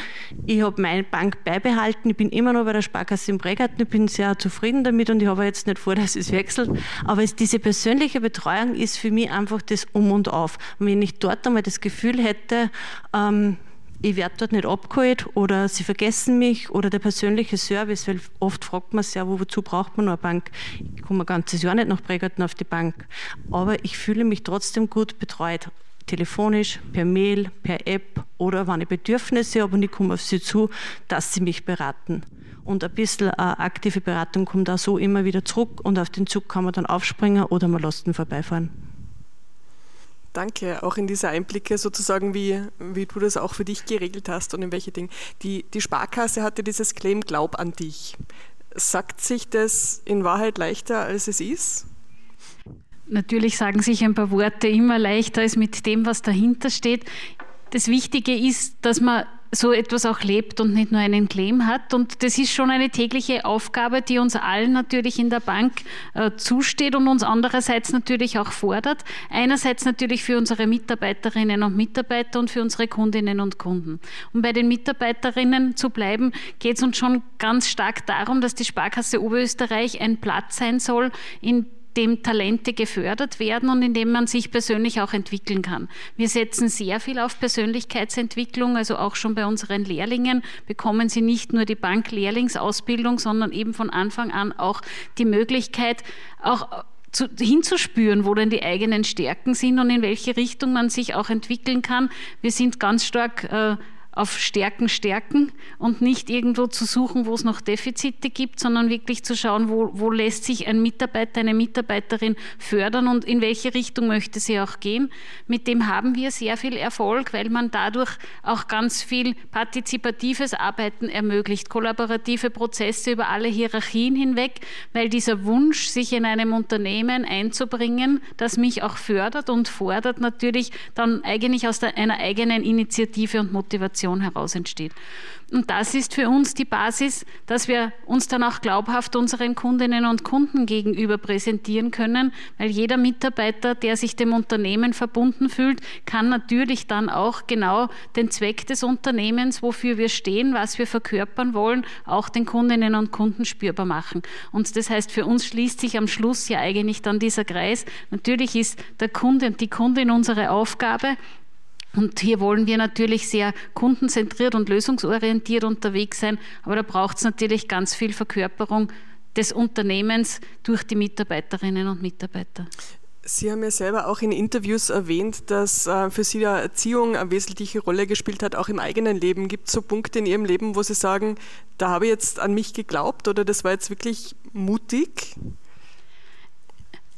Ich habe meine Bank beibehalten, ich bin immer noch bei der Sparkasse im Bregarten, ich bin sehr zufrieden damit und ich habe jetzt nicht vor, dass es wechselt. Aber es, diese persönliche Betreuung ist für mich einfach das Um und Auf. Und wenn ich dort einmal das Gefühl hätte, ähm, ich werde dort nicht abgeholt oder sie vergessen mich oder der persönliche Service, weil oft fragt man sich ja, wozu braucht man noch eine Bank? Ich komme ein ganzes Jahr nicht nach Bregarten auf die Bank, aber ich fühle mich trotzdem gut betreut. Telefonisch, per Mail, per App oder wenn ich Bedürfnisse habe und ich komme auf sie zu, dass sie mich beraten. Und ein bisschen eine aktive Beratung kommt auch so immer wieder zurück und auf den Zug kann man dann aufspringen oder man lässt ihn vorbeifahren. Danke, auch in diese Einblicke sozusagen, wie, wie du das auch für dich geregelt hast und in welche Dinge. Die, die Sparkasse hatte dieses Claim Glaub an dich. Sagt sich das in Wahrheit leichter, als es ist? Natürlich sagen sich ein paar Worte immer leichter als mit dem, was dahinter steht. Das Wichtige ist, dass man so etwas auch lebt und nicht nur einen Claim hat. Und das ist schon eine tägliche Aufgabe, die uns allen natürlich in der Bank äh, zusteht und uns andererseits natürlich auch fordert. Einerseits natürlich für unsere Mitarbeiterinnen und Mitarbeiter und für unsere Kundinnen und Kunden. Um bei den Mitarbeiterinnen zu bleiben, geht es uns schon ganz stark darum, dass die Sparkasse Oberösterreich ein Platz sein soll, in dem Talente gefördert werden und in dem man sich persönlich auch entwickeln kann. Wir setzen sehr viel auf Persönlichkeitsentwicklung, also auch schon bei unseren Lehrlingen bekommen sie nicht nur die Banklehrlingsausbildung, sondern eben von Anfang an auch die Möglichkeit, auch zu, hinzuspüren, wo denn die eigenen Stärken sind und in welche Richtung man sich auch entwickeln kann. Wir sind ganz stark äh, auf Stärken stärken und nicht irgendwo zu suchen, wo es noch Defizite gibt, sondern wirklich zu schauen, wo, wo lässt sich ein Mitarbeiter, eine Mitarbeiterin fördern und in welche Richtung möchte sie auch gehen. Mit dem haben wir sehr viel Erfolg, weil man dadurch auch ganz viel partizipatives Arbeiten ermöglicht, kollaborative Prozesse über alle Hierarchien hinweg, weil dieser Wunsch, sich in einem Unternehmen einzubringen, das mich auch fördert und fordert, natürlich dann eigentlich aus der, einer eigenen Initiative und Motivation Kommunikation heraus entsteht. Und das ist für uns die Basis, dass wir uns dann auch glaubhaft unseren Kundinnen und Kunden gegenüber präsentieren können, weil jeder Mitarbeiter, der sich dem Unternehmen verbunden fühlt, kann natürlich dann auch genau den Zweck des Unternehmens, wofür wir stehen, was wir verkörpern wollen, auch den Kundinnen und Kunden spürbar machen. Und das heißt, für uns schließt sich am Schluss ja eigentlich dann dieser Kreis. Natürlich ist der Kunde und die Kundin unsere Aufgabe, und hier wollen wir natürlich sehr kundenzentriert und lösungsorientiert unterwegs sein, aber da braucht es natürlich ganz viel Verkörperung des Unternehmens durch die Mitarbeiterinnen und Mitarbeiter. Sie haben ja selber auch in Interviews erwähnt, dass äh, für Sie der Erziehung eine wesentliche Rolle gespielt hat, auch im eigenen Leben. Gibt es so Punkte in Ihrem Leben, wo Sie sagen, da habe ich jetzt an mich geglaubt oder das war jetzt wirklich mutig?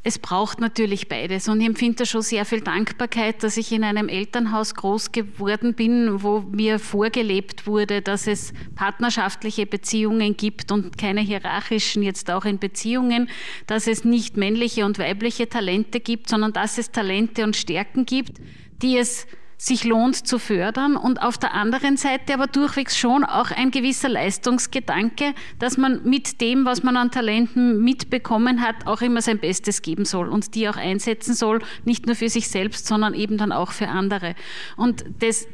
Es braucht natürlich beides. Und ich empfinde schon sehr viel Dankbarkeit, dass ich in einem Elternhaus groß geworden bin, wo mir vorgelebt wurde, dass es partnerschaftliche Beziehungen gibt und keine hierarchischen, jetzt auch in Beziehungen, dass es nicht männliche und weibliche Talente gibt, sondern dass es Talente und Stärken gibt, die es sich lohnt zu fördern und auf der anderen Seite aber durchwegs schon auch ein gewisser Leistungsgedanke, dass man mit dem, was man an Talenten mitbekommen hat, auch immer sein Bestes geben soll und die auch einsetzen soll, nicht nur für sich selbst, sondern eben dann auch für andere. Und das,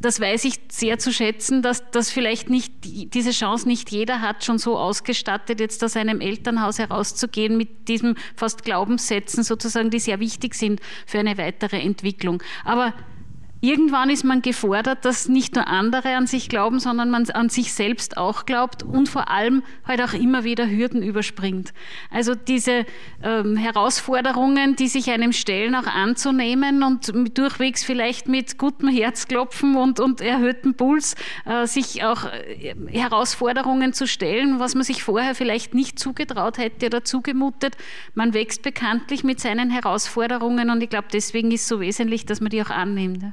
das weiß ich sehr zu schätzen, dass das vielleicht nicht diese Chance nicht jeder hat, schon so ausgestattet, jetzt aus einem Elternhaus herauszugehen mit diesem fast Glaubenssätzen sozusagen, die sehr wichtig sind für eine weitere Entwicklung. Aber irgendwann ist man gefordert, dass nicht nur andere an sich glauben, sondern man an sich selbst auch glaubt und vor allem halt auch immer wieder Hürden überspringt. Also diese ähm, Herausforderungen, die sich einem stellen, auch anzunehmen und durchwegs vielleicht mit gutem Herzklopfen und, und erhöhtem Puls äh, sich auch äh, Herausforderungen zu stellen, was man sich vorher vielleicht nicht zugetraut hätte oder zugemutet. Man wächst bekanntlich mit seinen Herausforderungen und ich glaube, deswegen ist es so wesentlich, dass man die auch annimmt.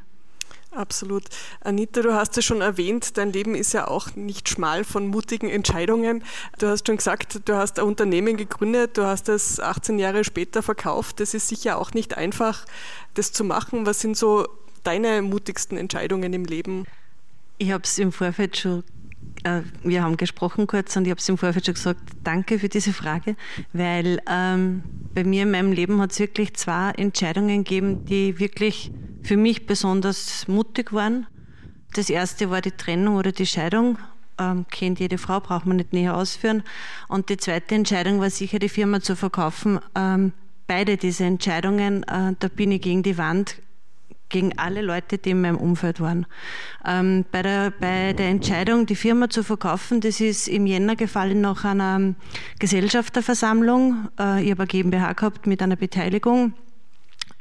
Absolut. Anita, du hast es schon erwähnt, dein Leben ist ja auch nicht schmal von mutigen Entscheidungen. Du hast schon gesagt, du hast ein Unternehmen gegründet, du hast es 18 Jahre später verkauft. Das ist sicher auch nicht einfach, das zu machen. Was sind so deine mutigsten Entscheidungen im Leben? Ich habe es im Vorfeld schon äh, wir haben gesprochen kurz und ich habe es im Vorfeld schon gesagt, danke für diese Frage, weil ähm, bei mir in meinem Leben hat es wirklich zwei Entscheidungen gegeben, die wirklich für mich besonders mutig waren. Das erste war die Trennung oder die Scheidung. Ähm, kennt jede Frau, braucht man nicht näher ausführen. Und die zweite Entscheidung war sicher, die Firma zu verkaufen. Ähm, beide diese Entscheidungen, äh, da bin ich gegen die Wand gegen alle Leute, die in meinem Umfeld waren. Ähm, bei, der, bei der Entscheidung, die Firma zu verkaufen, das ist im Jänner gefallen nach einer Gesellschafterversammlung. Äh, ich habe eine GmbH gehabt mit einer Beteiligung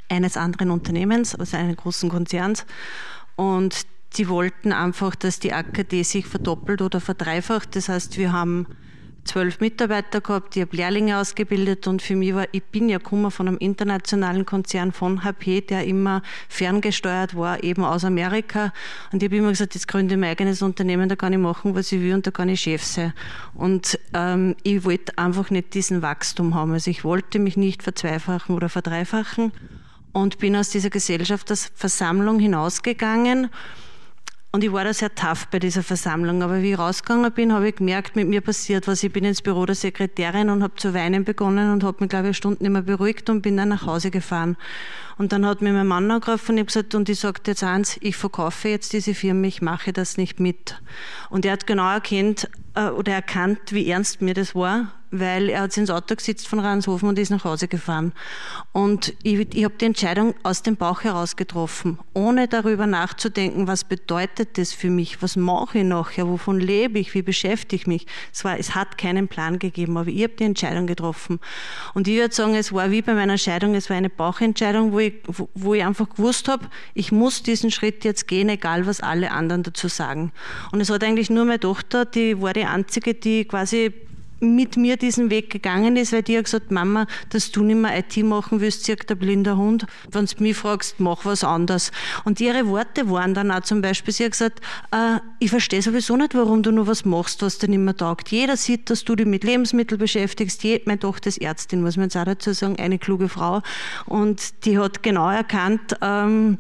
eines anderen Unternehmens, also eines großen Konzerns. Und die wollten einfach, dass die AKD sich verdoppelt oder verdreifacht. Das heißt, wir haben zwölf Mitarbeiter gehabt, ich habe Lehrlinge ausgebildet und für mich war, ich bin ja gekommen von einem internationalen Konzern von HP, der immer ferngesteuert war, eben aus Amerika. Und ich habe immer gesagt, jetzt gründe ich mein eigenes Unternehmen, da kann ich machen, was ich will und da kann ich Chef sein. Und ähm, ich wollte einfach nicht diesen Wachstum haben. Also ich wollte mich nicht verzweifachen oder verdreifachen und bin aus dieser Gesellschaftsversammlung hinausgegangen und ich war da sehr tough bei dieser Versammlung. Aber wie ich rausgegangen bin, habe ich gemerkt, mit mir passiert was. Ich bin ins Büro der Sekretärin und habe zu weinen begonnen und habe mich, glaube ich, Stunden mehr beruhigt und bin dann nach Hause gefahren. Und dann hat mir mein Mann angerufen und ich gesagt, und ich sagte jetzt eins, ich verkaufe jetzt diese Firma, ich mache das nicht mit. Und er hat genau erkannt, äh, oder erkannt, wie ernst mir das war weil er hat ins Auto gesetzt von Ranshofen und ist nach Hause gefahren. Und ich, ich habe die Entscheidung aus dem Bauch heraus getroffen, ohne darüber nachzudenken, was bedeutet das für mich, was mache ich nachher, wovon lebe ich, wie beschäftige ich mich. Es, war, es hat keinen Plan gegeben, aber ich habe die Entscheidung getroffen. Und ich würde sagen, es war wie bei meiner Scheidung, es war eine Bauchentscheidung, wo ich, wo, wo ich einfach gewusst habe, ich muss diesen Schritt jetzt gehen, egal was alle anderen dazu sagen. Und es hat eigentlich nur meine Tochter, die war die einzige, die quasi mit mir diesen Weg gegangen ist, weil die hat gesagt, Mama, dass du nicht mehr IT machen willst, sagt der blinde Hund. Wenn du mich fragst, mach was anderes. Und ihre Worte waren dann auch zum Beispiel, sie hat gesagt, äh, ich verstehe sowieso nicht, warum du nur was machst, was dir nicht mehr taugt. Jeder sieht, dass du dich mit Lebensmitteln beschäftigst. meine Tochter ist Ärztin, muss man jetzt auch dazu sagen, eine kluge Frau. Und die hat genau erkannt, ähm,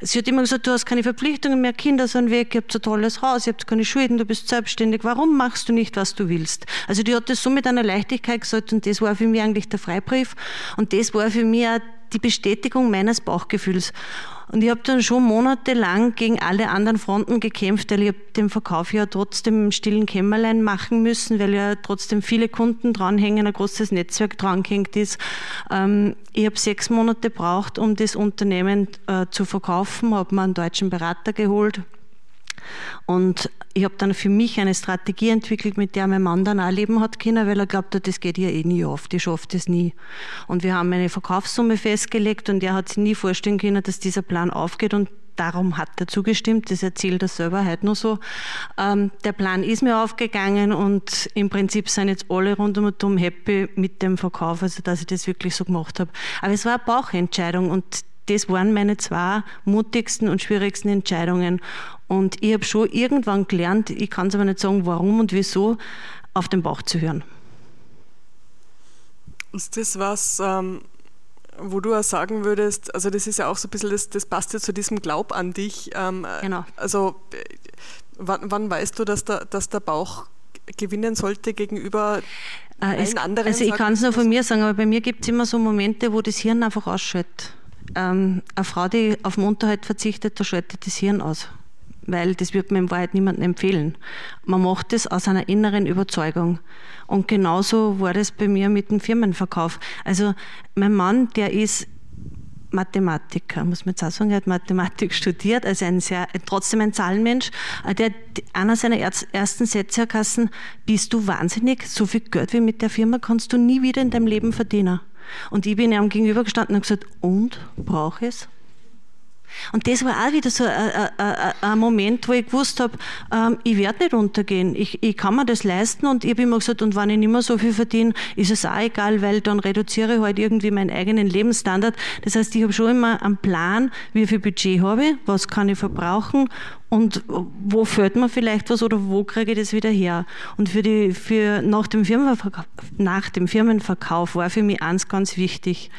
Sie hat immer gesagt, du hast keine Verpflichtungen mehr, Kinder sind weg, ihr habt ein tolles Haus, ihr habt keine Schulden, du bist selbstständig. Warum machst du nicht, was du willst? Also die hat das so mit einer Leichtigkeit gesagt und das war für mich eigentlich der Freibrief und das war für mich auch die Bestätigung meines Bauchgefühls. Und ich habe dann schon monatelang gegen alle anderen Fronten gekämpft, weil ich den Verkauf ja trotzdem im stillen Kämmerlein machen müssen, weil ja trotzdem viele Kunden dranhängen, ein großes Netzwerk drangehängt ist. Ähm, ich habe sechs Monate gebraucht, um das Unternehmen äh, zu verkaufen, habe mir einen deutschen Berater geholt, und ich habe dann für mich eine Strategie entwickelt, mit der mein Mann dann auch leben hat können, weil er glaubt hat, das geht ja eh nie auf, die schafft es nie. Und wir haben eine Verkaufssumme festgelegt und er hat sich nie vorstellen können, dass dieser Plan aufgeht und darum hat er zugestimmt, das erzählt er selber heute nur so. Ähm, der Plan ist mir aufgegangen und im Prinzip sind jetzt alle rund um und um happy mit dem Verkauf, also dass ich das wirklich so gemacht habe. Aber es war eine Bauchentscheidung und das waren meine zwei mutigsten und schwierigsten Entscheidungen. Und ich habe schon irgendwann gelernt, ich kann es aber nicht sagen, warum und wieso, auf den Bauch zu hören. Ist das was, ähm, wo du auch sagen würdest, also das ist ja auch so ein bisschen, das, das passt ja zu diesem Glaub an dich. Ähm, genau. Also wann, wann weißt du, dass der, dass der Bauch gewinnen sollte gegenüber äh, es, anderen? Also ich kann es nur von mir sagen, aber bei mir gibt es immer so Momente, wo das Hirn einfach ausschaltet. Ähm, eine Frau, die auf den Unterhalt verzichtet, da schaltet das Hirn aus. Weil das wird man in Wahrheit niemandem empfehlen. Man macht das aus einer inneren Überzeugung. Und genauso war das bei mir mit dem Firmenverkauf. Also mein Mann, der ist Mathematiker, muss man jetzt auch sagen, er hat Mathematik studiert, also ein sehr, trotzdem ein Zahlenmensch. Äh, der einer seiner ersten Sätze, Herr Kassen, bist du wahnsinnig, so viel Geld wie mit der Firma kannst du nie wieder in deinem Leben verdienen. Und ich bin ihm gegenübergestanden und gesagt, und, brauche es? Und das war auch wieder so ein, ein, ein Moment, wo ich gewusst habe, ähm, ich werde nicht untergehen. Ich, ich kann mir das leisten und ich habe immer gesagt, und wenn ich nicht mehr so viel verdiene, ist es auch egal, weil dann reduziere ich halt irgendwie meinen eigenen Lebensstandard. Das heißt, ich habe schon immer einen Plan, wie viel Budget habe ich, was kann ich verbrauchen und wo fällt mir vielleicht was oder wo kriege ich das wieder her? Und für die, für, nach, dem nach dem Firmenverkauf war für mich eins ganz wichtig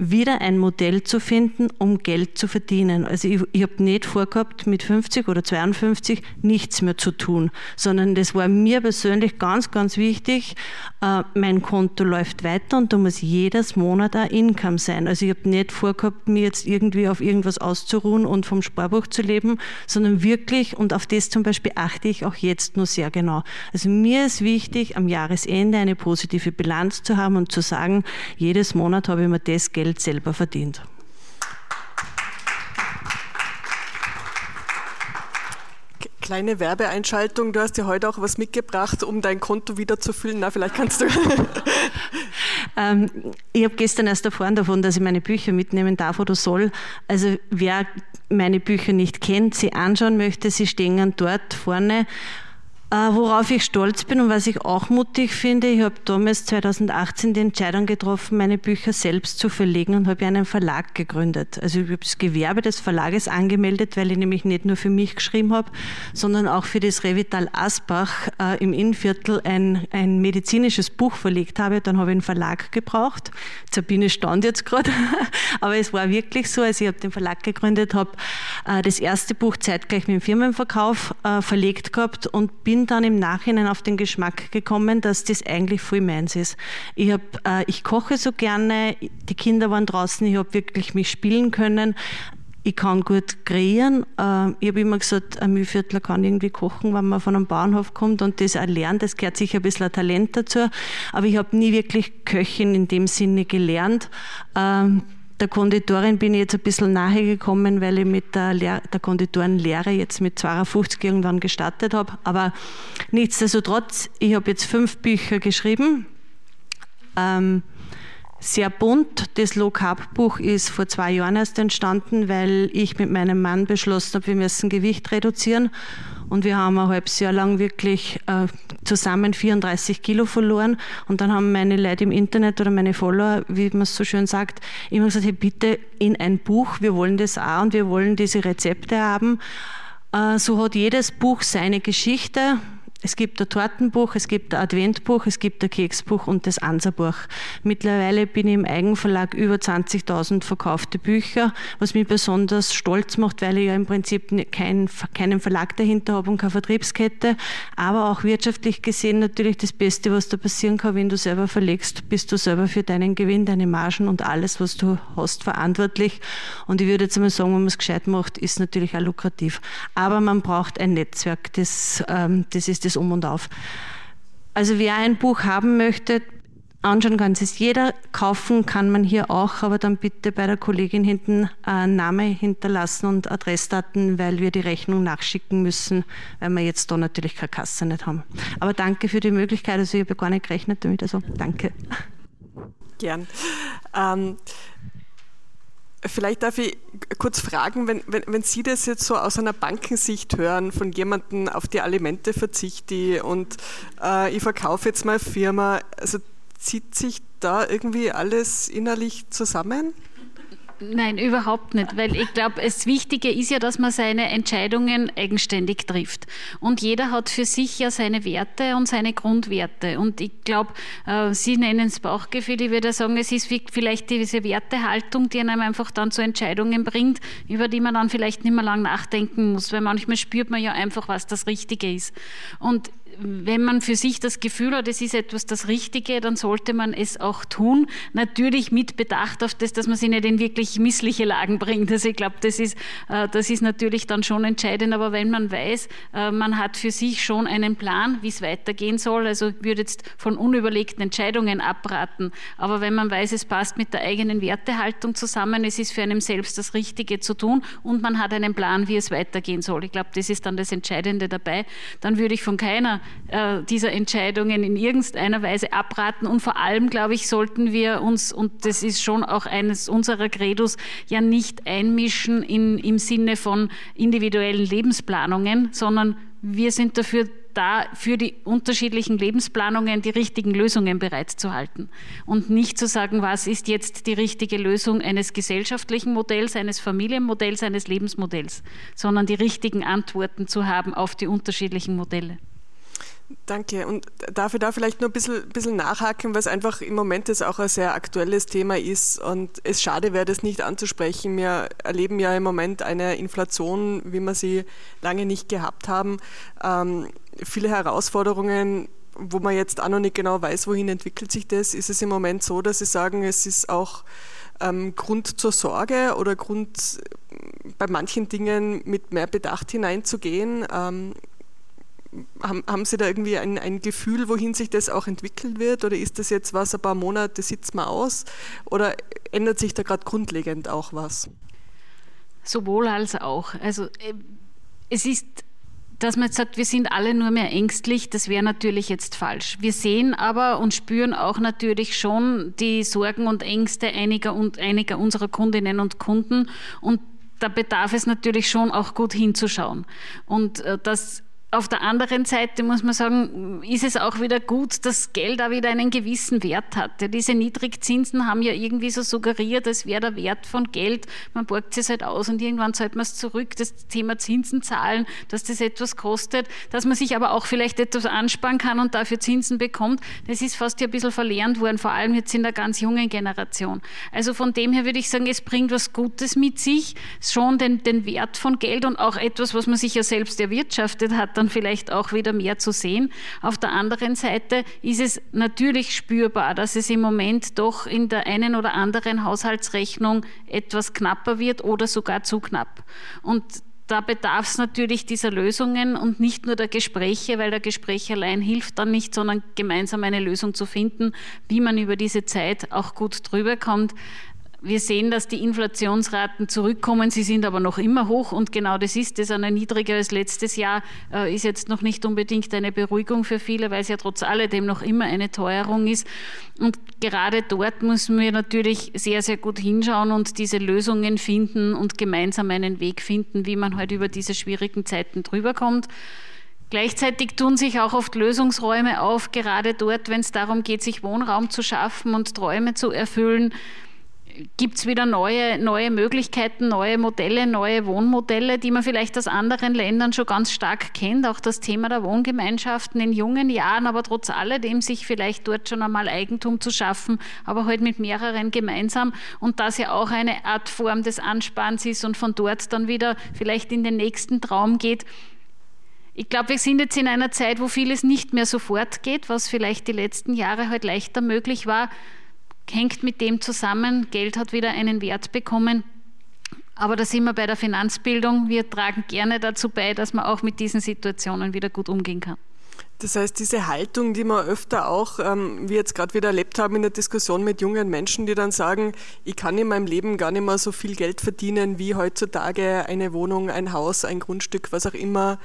wieder ein Modell zu finden, um Geld zu verdienen. Also ich, ich habe nicht vorgehabt, mit 50 oder 52 nichts mehr zu tun, sondern das war mir persönlich ganz, ganz wichtig. Äh, mein Konto läuft weiter und da muss jedes Monat ein Income sein. Also ich habe nicht vorgehabt, mir jetzt irgendwie auf irgendwas auszuruhen und vom Sparbuch zu leben, sondern wirklich, und auf das zum Beispiel achte ich auch jetzt nur sehr genau. Also mir ist wichtig, am Jahresende eine positive Bilanz zu haben und zu sagen, jedes Monat habe ich mir das Geld Geld selber verdient. Kleine Werbeeinschaltung. Du hast ja heute auch was mitgebracht, um dein Konto wieder zu füllen. Na, vielleicht kannst du. ähm, ich habe gestern erst erfahren davon, dass ich meine Bücher mitnehmen darf oder soll. Also wer meine Bücher nicht kennt, sie anschauen möchte, sie stehen dort vorne. Äh, worauf ich stolz bin und was ich auch mutig finde, ich habe damals 2018 die Entscheidung getroffen, meine Bücher selbst zu verlegen und habe einen Verlag gegründet. Also ich habe das Gewerbe des Verlages angemeldet, weil ich nämlich nicht nur für mich geschrieben habe, sondern auch für das Revital Asbach äh, im Innenviertel ein, ein medizinisches Buch verlegt habe. Dann habe ich einen Verlag gebraucht. Sabine stand jetzt gerade, aber es war wirklich so. Also ich habe den Verlag gegründet, habe äh, das erste Buch zeitgleich mit dem Firmenverkauf äh, verlegt gehabt und bin bin dann im Nachhinein auf den Geschmack gekommen, dass das eigentlich voll meins ist. Ich, hab, äh, ich koche so gerne, die Kinder waren draußen, ich habe wirklich mich spielen können. Ich kann gut kreieren. Äh, ich habe immer gesagt, ein Mühlviertler kann irgendwie kochen, wenn man von einem Bauernhof kommt und das auch lernt. Das gehört sicher ein bisschen ein Talent dazu. Aber ich habe nie wirklich Köchin in dem Sinne gelernt. Der Konditorin bin ich jetzt ein bisschen nahe gekommen, weil ich mit der, Lehr der Konditorenlehre jetzt mit 52 irgendwann gestartet habe. Aber nichtsdestotrotz, ich habe jetzt fünf Bücher geschrieben. Ähm, sehr bunt. Das Low Carb Buch ist vor zwei Jahren erst entstanden, weil ich mit meinem Mann beschlossen habe, wir müssen Gewicht reduzieren. Und wir haben ein halbes Jahr lang wirklich äh, zusammen 34 Kilo verloren. Und dann haben meine Leute im Internet oder meine Follower, wie man es so schön sagt, immer gesagt, hey, bitte in ein Buch, wir wollen das auch und wir wollen diese Rezepte haben. Äh, so hat jedes Buch seine Geschichte es gibt ein Tortenbuch, es gibt ein Adventbuch, es gibt ein Keksbuch und das Anserbuch. Mittlerweile bin ich im Eigenverlag über 20.000 verkaufte Bücher, was mich besonders stolz macht, weil ich ja im Prinzip kein, keinen Verlag dahinter habe und keine Vertriebskette, aber auch wirtschaftlich gesehen natürlich das Beste, was da passieren kann, wenn du selber verlegst, bist du selber für deinen Gewinn, deine Margen und alles, was du hast, verantwortlich. Und ich würde jetzt einmal sagen, wenn man es gescheit macht, ist natürlich auch lukrativ. Aber man braucht ein Netzwerk, das, ähm, das ist das das um und auf. Also wer ein Buch haben möchte, anschauen kann es jeder, kaufen kann man hier auch, aber dann bitte bei der Kollegin hinten äh, Name hinterlassen und Adressdaten, weil wir die Rechnung nachschicken müssen, weil wir jetzt da natürlich keine Kasse nicht haben. Aber danke für die Möglichkeit, also ich habe gar nicht gerechnet damit, also danke. Gern. Ähm, Vielleicht darf ich kurz fragen, wenn, wenn, wenn, Sie das jetzt so aus einer Bankensicht hören, von jemandem auf die Alimente verzichte und äh, ich verkaufe jetzt meine Firma, also zieht sich da irgendwie alles innerlich zusammen? Nein, überhaupt nicht, weil ich glaube, das Wichtige ist ja, dass man seine Entscheidungen eigenständig trifft. Und jeder hat für sich ja seine Werte und seine Grundwerte. Und ich glaube, äh, Sie nennen es Bauchgefühl, ich würde sagen, es ist vielleicht diese Wertehaltung, die einem einfach dann zu Entscheidungen bringt, über die man dann vielleicht nicht mehr lang nachdenken muss, weil manchmal spürt man ja einfach, was das Richtige ist. Und wenn man für sich das Gefühl hat, es ist etwas das Richtige, dann sollte man es auch tun. Natürlich mit Bedacht auf das, dass man sich nicht in wirklich missliche Lagen bringt. Also ich glaube, das ist, äh, das ist natürlich dann schon entscheidend. Aber wenn man weiß, äh, man hat für sich schon einen Plan, wie es weitergehen soll, also ich würde jetzt von unüberlegten Entscheidungen abraten. Aber wenn man weiß, es passt mit der eigenen Wertehaltung zusammen, es ist für einen selbst das Richtige zu tun und man hat einen Plan, wie es weitergehen soll. Ich glaube, das ist dann das Entscheidende dabei. Dann würde ich von keiner äh, dieser Entscheidungen in irgendeiner Weise abraten. Und vor allem, glaube ich, sollten wir uns, und das ist schon auch eines unserer Credos, ja nicht einmischen in, im Sinne von individuellen Lebensplanungen, sondern wir sind dafür da, für die unterschiedlichen Lebensplanungen die richtigen Lösungen bereitzuhalten und nicht zu sagen, was ist jetzt die richtige Lösung eines gesellschaftlichen Modells, eines Familienmodells, eines Lebensmodells, sondern die richtigen Antworten zu haben auf die unterschiedlichen Modelle. Danke. Und darf ich da vielleicht nur ein bisschen, bisschen nachhaken, weil es einfach im Moment jetzt auch ein sehr aktuelles Thema ist und es schade wäre, das nicht anzusprechen. Wir erleben ja im Moment eine Inflation, wie wir sie lange nicht gehabt haben. Ähm, viele Herausforderungen, wo man jetzt auch noch nicht genau weiß, wohin entwickelt sich das. Ist es im Moment so, dass Sie sagen, es ist auch ähm, Grund zur Sorge oder Grund bei manchen Dingen mit mehr Bedacht hineinzugehen? Ähm, haben, haben Sie da irgendwie ein, ein, Gefühl, wohin sich das auch entwickeln wird? Oder ist das jetzt was, ein paar Monate sitzt man aus? Oder ändert sich da gerade grundlegend auch was? Sowohl als auch. Also äh, es ist dass man jetzt sagt, wir sind alle nur mehr ängstlich, das wäre natürlich jetzt falsch. Wir sehen aber und spüren auch natürlich schon die Sorgen und Ängste einiger, und einiger unserer Kundinnen und Kunden und da bedarf es natürlich schon auch gut hinzuschauen. Und äh, das auf der anderen Seite muss man sagen, ist es auch wieder gut, dass Geld auch wieder einen gewissen Wert hat. Ja, diese Niedrigzinsen haben ja irgendwie so suggeriert, als wäre der Wert von Geld, man borgt es halt aus und irgendwann zahlt man es zurück, das Thema Zinsen zahlen, dass das etwas kostet, dass man sich aber auch vielleicht etwas ansparen kann und dafür Zinsen bekommt, das ist fast ja ein bisschen verlernt worden, vor allem jetzt in der ganz jungen Generation. Also von dem her würde ich sagen, es bringt was Gutes mit sich, schon den, den Wert von Geld und auch etwas, was man sich ja selbst erwirtschaftet hat, dann vielleicht auch wieder mehr zu sehen. Auf der anderen Seite ist es natürlich spürbar, dass es im Moment doch in der einen oder anderen Haushaltsrechnung etwas knapper wird oder sogar zu knapp. Und da bedarf es natürlich dieser Lösungen und nicht nur der Gespräche, weil der Gespräch allein hilft dann nicht, sondern gemeinsam eine Lösung zu finden, wie man über diese Zeit auch gut drüber kommt. Wir sehen, dass die Inflationsraten zurückkommen, sie sind aber noch immer hoch und genau das ist es. Eine niedriger als letztes Jahr äh, ist jetzt noch nicht unbedingt eine Beruhigung für viele, weil es ja trotz alledem noch immer eine Teuerung ist. Und gerade dort müssen wir natürlich sehr, sehr gut hinschauen und diese Lösungen finden und gemeinsam einen Weg finden, wie man heute halt über diese schwierigen Zeiten drüber kommt. Gleichzeitig tun sich auch oft Lösungsräume auf, gerade dort, wenn es darum geht, sich Wohnraum zu schaffen und Träume zu erfüllen gibt es wieder neue, neue Möglichkeiten, neue Modelle, neue Wohnmodelle, die man vielleicht aus anderen Ländern schon ganz stark kennt. Auch das Thema der Wohngemeinschaften in jungen Jahren, aber trotz alledem sich vielleicht dort schon einmal Eigentum zu schaffen, aber halt mit mehreren gemeinsam. Und das ja auch eine Art Form des Ansparens ist und von dort dann wieder vielleicht in den nächsten Traum geht. Ich glaube, wir sind jetzt in einer Zeit, wo vieles nicht mehr sofort geht, was vielleicht die letzten Jahre halt leichter möglich war hängt mit dem zusammen, Geld hat wieder einen Wert bekommen. Aber da sind wir bei der Finanzbildung. Wir tragen gerne dazu bei, dass man auch mit diesen Situationen wieder gut umgehen kann. Das heißt, diese Haltung, die wir öfter auch, ähm, wie jetzt gerade wieder erlebt haben in der Diskussion mit jungen Menschen, die dann sagen, ich kann in meinem Leben gar nicht mehr so viel Geld verdienen, wie heutzutage eine Wohnung, ein Haus, ein Grundstück, was auch immer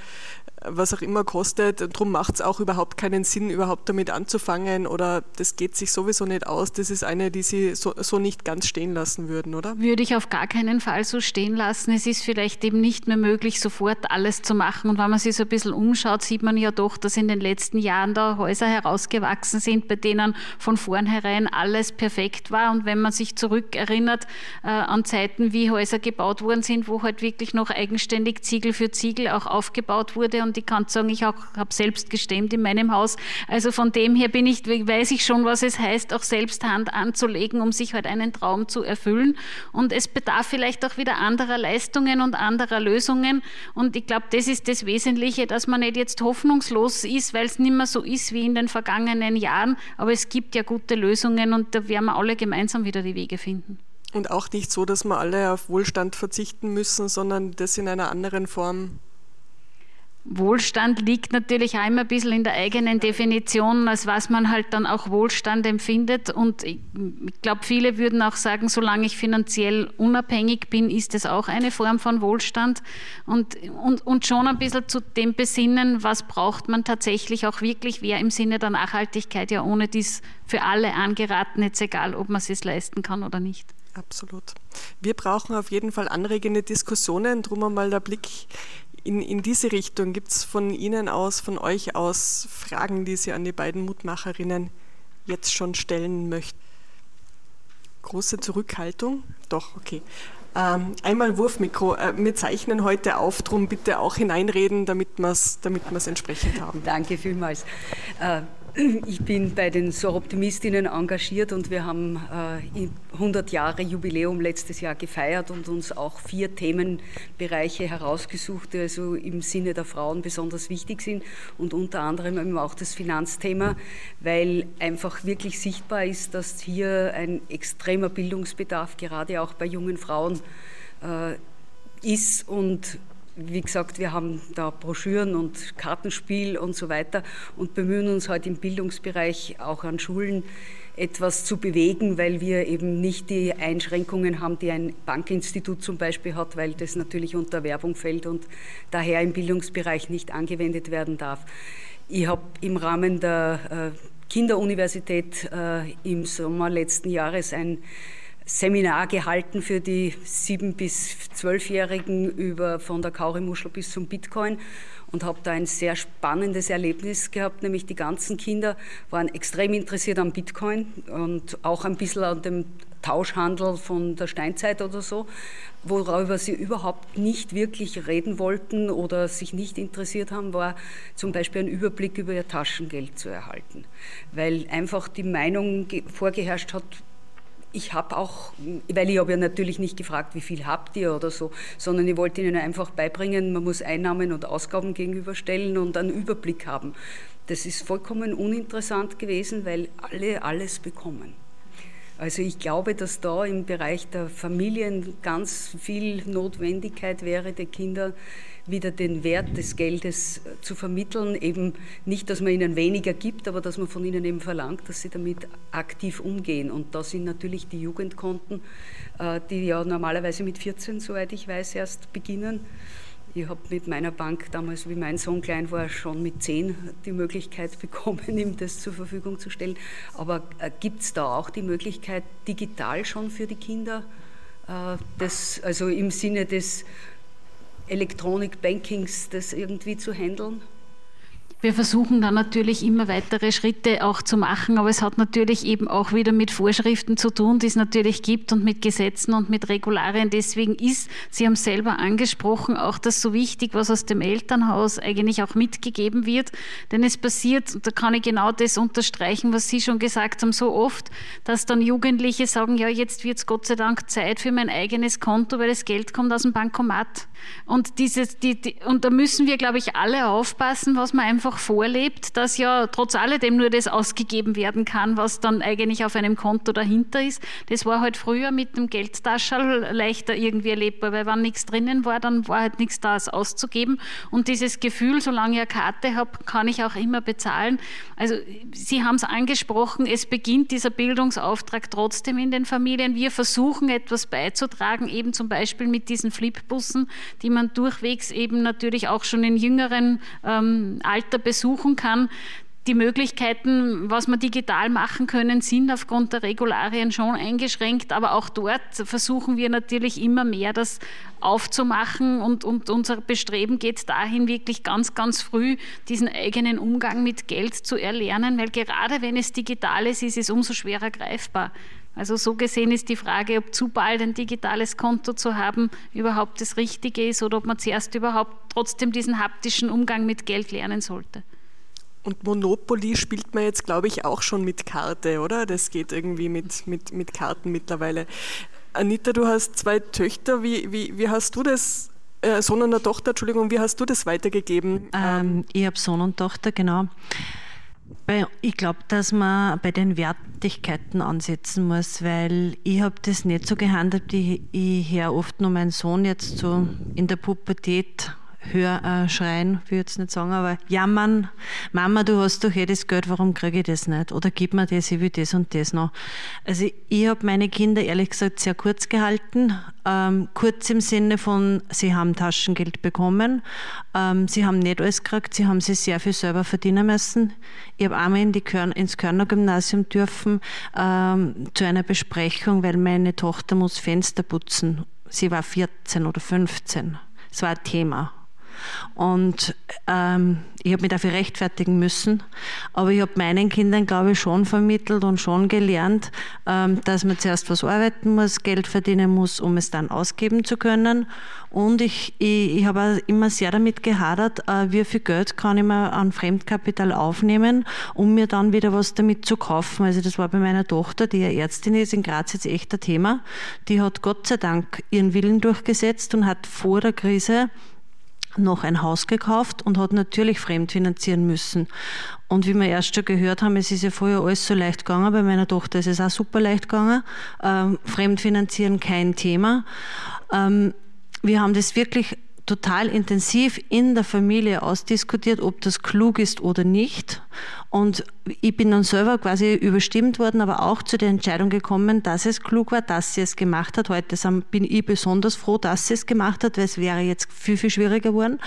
was auch immer kostet. Darum macht es auch überhaupt keinen Sinn, überhaupt damit anzufangen oder das geht sich sowieso nicht aus. Das ist eine, die Sie so, so nicht ganz stehen lassen würden, oder? Würde ich auf gar keinen Fall so stehen lassen. Es ist vielleicht eben nicht mehr möglich, sofort alles zu machen. Und wenn man sich so ein bisschen umschaut, sieht man ja doch, dass in den letzten Jahren da Häuser herausgewachsen sind, bei denen von vornherein alles perfekt war. Und wenn man sich zurückerinnert äh, an Zeiten, wie Häuser gebaut worden sind, wo halt wirklich noch eigenständig Ziegel für Ziegel auch aufgebaut wurde und ich kann sagen, ich habe selbst gestemmt in meinem Haus. Also von dem her bin ich, weiß ich schon, was es heißt, auch selbst Hand anzulegen, um sich halt einen Traum zu erfüllen. Und es bedarf vielleicht auch wieder anderer Leistungen und anderer Lösungen. Und ich glaube, das ist das Wesentliche, dass man nicht jetzt hoffnungslos ist, weil es nicht mehr so ist wie in den vergangenen Jahren. Aber es gibt ja gute Lösungen und da werden wir alle gemeinsam wieder die Wege finden. Und auch nicht so, dass wir alle auf Wohlstand verzichten müssen, sondern das in einer anderen Form Wohlstand liegt natürlich auch immer ein bisschen in der eigenen Definition, als was man halt dann auch Wohlstand empfindet. Und ich glaube, viele würden auch sagen, solange ich finanziell unabhängig bin, ist es auch eine Form von Wohlstand. Und, und, und schon ein bisschen zu dem besinnen, was braucht man tatsächlich auch wirklich, wer im Sinne der Nachhaltigkeit ja ohne dies für alle angeraten, jetzt egal, ob man es sich leisten kann oder nicht. Absolut. Wir brauchen auf jeden Fall anregende Diskussionen, drum einmal der Blick in, in diese Richtung. Gibt es von Ihnen aus, von euch aus Fragen, die Sie an die beiden Mutmacherinnen jetzt schon stellen möchten? Große Zurückhaltung? Doch, okay. Ähm, einmal Wurfmikro. Äh, wir zeichnen heute auf, darum bitte auch hineinreden, damit wir es damit entsprechend haben. Danke vielmals. Äh, ich bin bei den Soroptimistinnen engagiert und wir haben äh, 100 Jahre Jubiläum letztes Jahr gefeiert und uns auch vier Themenbereiche herausgesucht, die also im Sinne der Frauen besonders wichtig sind und unter anderem eben auch das Finanzthema, weil einfach wirklich sichtbar ist, dass hier ein extremer Bildungsbedarf gerade auch bei jungen Frauen äh, ist und wie gesagt, wir haben da Broschüren und Kartenspiel und so weiter und bemühen uns heute halt im Bildungsbereich auch an Schulen etwas zu bewegen, weil wir eben nicht die Einschränkungen haben, die ein Bankinstitut zum Beispiel hat, weil das natürlich unter Werbung fällt und daher im Bildungsbereich nicht angewendet werden darf. Ich habe im Rahmen der äh, Kinderuniversität äh, im Sommer letzten Jahres ein Seminar gehalten für die sieben- bis zwölfjährigen über von der Kaurimuschel bis zum Bitcoin und habe da ein sehr spannendes Erlebnis gehabt, nämlich die ganzen Kinder waren extrem interessiert am Bitcoin und auch ein bisschen an dem Tauschhandel von der Steinzeit oder so, worüber sie überhaupt nicht wirklich reden wollten oder sich nicht interessiert haben, war zum Beispiel ein Überblick über ihr Taschengeld zu erhalten, weil einfach die Meinung vorgeherrscht hat, ich habe auch, weil ich habe ja natürlich nicht gefragt, wie viel habt ihr oder so, sondern ich wollte ihnen einfach beibringen, man muss Einnahmen und Ausgaben gegenüberstellen und einen Überblick haben. Das ist vollkommen uninteressant gewesen, weil alle alles bekommen. Also ich glaube, dass da im Bereich der Familien ganz viel Notwendigkeit wäre, die Kinder wieder den Wert des Geldes äh, zu vermitteln. Eben nicht, dass man ihnen weniger gibt, aber dass man von ihnen eben verlangt, dass sie damit aktiv umgehen. Und da sind natürlich die Jugendkonten, äh, die ja normalerweise mit 14, soweit ich weiß, erst beginnen. Ich habe mit meiner Bank damals, wie mein Sohn klein war, schon mit 10 die Möglichkeit bekommen, ihm das zur Verfügung zu stellen. Aber äh, gibt es da auch die Möglichkeit, digital schon für die Kinder, das, also im Sinne des Electronic Bankings das irgendwie zu handeln? Wir versuchen dann natürlich immer weitere Schritte auch zu machen, aber es hat natürlich eben auch wieder mit Vorschriften zu tun, die es natürlich gibt und mit Gesetzen und mit Regularien. Deswegen ist, Sie haben selber angesprochen, auch das so wichtig, was aus dem Elternhaus eigentlich auch mitgegeben wird. Denn es passiert, und da kann ich genau das unterstreichen, was Sie schon gesagt haben, so oft, dass dann Jugendliche sagen, ja, jetzt wird es Gott sei Dank Zeit für mein eigenes Konto, weil das Geld kommt aus dem Bankomat. Und, dieses, die, die, und da müssen wir, glaube ich, alle aufpassen, was man einfach vorlebt, dass ja trotz alledem nur das ausgegeben werden kann, was dann eigentlich auf einem Konto dahinter ist. Das war halt früher mit dem Geldtaschel leichter irgendwie erlebbar, weil wenn nichts drinnen war, dann war halt nichts da, es auszugeben. Und dieses Gefühl, solange ich eine Karte habe, kann ich auch immer bezahlen. Also Sie haben es angesprochen, es beginnt dieser Bildungsauftrag trotzdem in den Familien. Wir versuchen etwas beizutragen, eben zum Beispiel mit diesen Flipbussen, die man durchwegs eben natürlich auch schon in jüngeren ähm, Alter besuchen kann. Die Möglichkeiten, was wir digital machen können, sind aufgrund der Regularien schon eingeschränkt, aber auch dort versuchen wir natürlich immer mehr, das aufzumachen und, und unser Bestreben geht dahin, wirklich ganz, ganz früh diesen eigenen Umgang mit Geld zu erlernen, weil gerade wenn es digital ist, ist es umso schwerer greifbar. Also so gesehen ist die Frage, ob zu bald ein digitales Konto zu haben überhaupt das Richtige ist oder ob man zuerst überhaupt trotzdem diesen haptischen Umgang mit Geld lernen sollte. Und Monopoly spielt man jetzt, glaube ich, auch schon mit Karte, oder? Das geht irgendwie mit, mit, mit Karten mittlerweile. Anita, du hast zwei Töchter. Wie, wie, wie hast du das äh, Sohn und eine Tochter, Entschuldigung, wie hast du das weitergegeben? Ähm, ich habe Sohn und Tochter, genau. Ich glaube, dass man bei den Wertigkeiten ansetzen muss, weil ich habe das nicht so gehandelt. Ich, ich höre oft nur meinen Sohn jetzt so in der Pubertät hör, äh, schreien, will ich jetzt nicht sagen, aber jammern, Mama, du hast doch eh das Geld, warum kriege ich das nicht? Oder gib mir das, ich will das und das noch. Also ich habe meine Kinder ehrlich gesagt sehr kurz gehalten. Ähm, kurz im Sinne von, sie haben Taschengeld bekommen, ähm, sie haben nicht alles gekriegt, sie haben sich sehr viel selber verdienen müssen. Ich habe einmal in die Körn, ins Körner Gymnasium dürfen ähm, zu einer Besprechung, weil meine Tochter muss Fenster putzen. Sie war 14 oder 15. Es war ein Thema. Und ähm, ich habe mich dafür rechtfertigen müssen. Aber ich habe meinen Kindern, glaube ich, schon vermittelt und schon gelernt, ähm, dass man zuerst was arbeiten muss, Geld verdienen muss, um es dann ausgeben zu können. Und ich, ich, ich habe immer sehr damit gehadert, äh, wie viel Geld kann ich mir an Fremdkapital aufnehmen, um mir dann wieder was damit zu kaufen. Also das war bei meiner Tochter, die ja Ärztin ist, in Graz jetzt echt ein Thema. Die hat Gott sei Dank ihren Willen durchgesetzt und hat vor der Krise noch ein Haus gekauft und hat natürlich fremdfinanzieren müssen. Und wie wir erst schon gehört haben, es ist ja vorher alles so leicht gegangen. Bei meiner Tochter ist es auch super leicht gegangen. Ähm, fremdfinanzieren kein Thema. Ähm, wir haben das wirklich total intensiv in der Familie ausdiskutiert, ob das klug ist oder nicht. Und ich bin dann selber quasi überstimmt worden, aber auch zu der Entscheidung gekommen, dass es klug war, dass sie es gemacht hat. Heute bin ich besonders froh, dass sie es gemacht hat, weil es wäre jetzt viel, viel schwieriger geworden.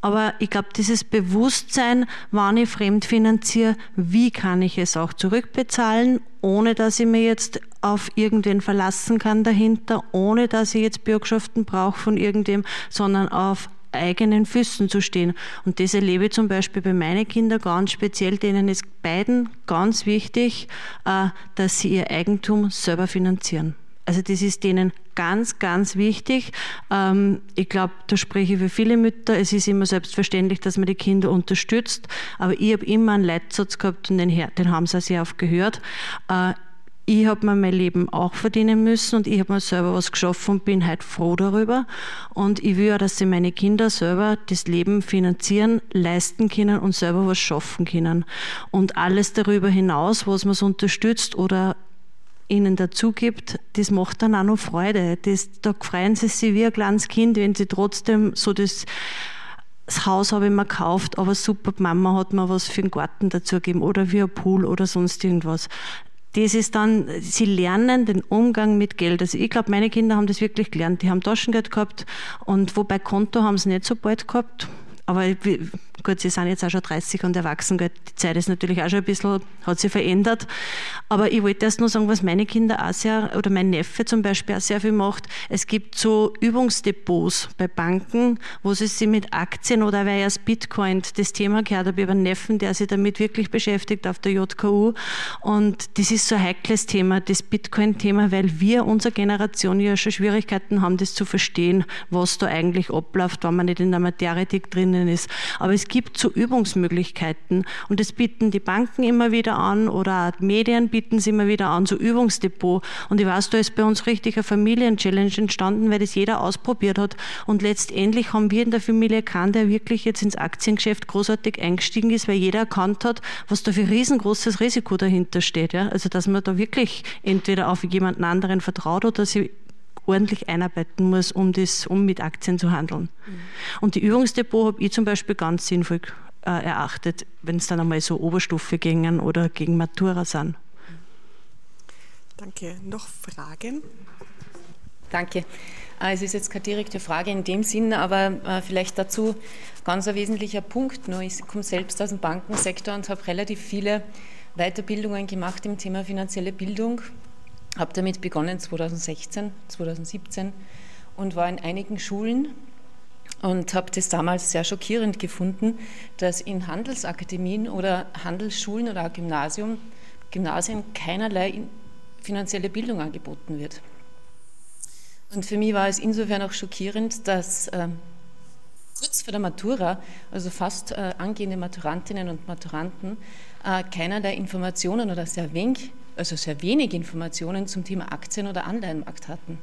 Aber ich glaube, dieses Bewusstsein, wann ich fremdfinanziere, wie kann ich es auch zurückbezahlen, ohne dass ich mir jetzt auf irgendwen verlassen kann dahinter, ohne dass ich jetzt Bürgschaften brauche von irgendwem, sondern auf eigenen Füßen zu stehen. Und das erlebe ich zum Beispiel bei meinen Kindern ganz speziell, denen ist beiden ganz wichtig, äh, dass sie ihr Eigentum selber finanzieren. Also das ist denen ganz, ganz wichtig. Ähm, ich glaube, da spreche ich für viele Mütter. Es ist immer selbstverständlich, dass man die Kinder unterstützt. Aber ich habe immer einen Leitsatz gehabt und den, den haben sie auch sehr oft gehört. Ich habe mir mein Leben auch verdienen müssen und ich habe mir selber was geschaffen und bin halt froh darüber. Und ich will auch, dass sie meine Kinder selber das Leben finanzieren, leisten können und selber was schaffen können. Und alles darüber hinaus, was man so unterstützt oder ihnen dazu gibt, das macht dann auch noch Freude. Das, da freuen sie sich wie ein kleines Kind, wenn sie trotzdem so das, das Haus habe ich mir gekauft, aber super, Mama hat mir was für den Garten dazu gegeben oder wie ein Pool oder sonst irgendwas. Das ist dann, sie lernen den Umgang mit Geld. Also ich glaube, meine Kinder haben das wirklich gelernt. Die haben Taschengeld gehabt und wobei Konto haben sie nicht so bald gehabt. Aber gut, sie sind jetzt auch schon 30 und erwachsen, die Zeit ist natürlich auch schon ein bisschen, hat sich verändert. Aber ich wollte erst nur sagen, was meine Kinder auch sehr, oder mein Neffe zum Beispiel auch sehr viel macht. Es gibt so Übungsdepots bei Banken, wo sie sich mit Aktien oder weil erst Bitcoin das Thema gehört habe, über einen Neffen, der sich damit wirklich beschäftigt auf der JKU. Und das ist so ein heikles Thema, das Bitcoin-Thema, weil wir, unsere Generation, ja schon Schwierigkeiten haben, das zu verstehen, was da eigentlich abläuft, wenn man nicht in der Materie drinnen ist. Aber es gibt so Übungsmöglichkeiten und das bieten die Banken immer wieder an oder Medien bieten sie immer wieder an, so Übungsdepot. Und ich weiß, da ist bei uns richtig eine Familienchallenge entstanden, weil das jeder ausprobiert hat. Und letztendlich haben wir in der Familie keinen, der wirklich jetzt ins Aktiengeschäft großartig eingestiegen ist, weil jeder erkannt hat, was da für riesengroßes Risiko dahinter steht. Ja? Also dass man da wirklich entweder auf jemanden anderen vertraut oder sie ordentlich einarbeiten muss, um, das, um mit Aktien zu handeln. Mhm. Und die Übungsdepot habe ich zum Beispiel ganz sinnvoll äh, erachtet, wenn es dann einmal so Oberstufe gingen oder gegen Matura sind. Danke. Noch Fragen? Danke. Äh, es ist jetzt keine direkte Frage in dem Sinn, aber äh, vielleicht dazu ganz ein wesentlicher Punkt. Nur ich komme selbst aus dem Bankensektor und habe relativ viele Weiterbildungen gemacht im Thema finanzielle Bildung habe damit begonnen 2016, 2017 und war in einigen Schulen und habe das damals sehr schockierend gefunden, dass in Handelsakademien oder Handelsschulen oder Gymnasium, Gymnasien keinerlei finanzielle Bildung angeboten wird. Und für mich war es insofern auch schockierend, dass äh, kurz vor der Matura, also fast äh, angehende Maturantinnen und Maturanten, äh, keinerlei Informationen oder sehr wenig also sehr wenig Informationen zum Thema Aktien- oder Anleihenmarkt hatten.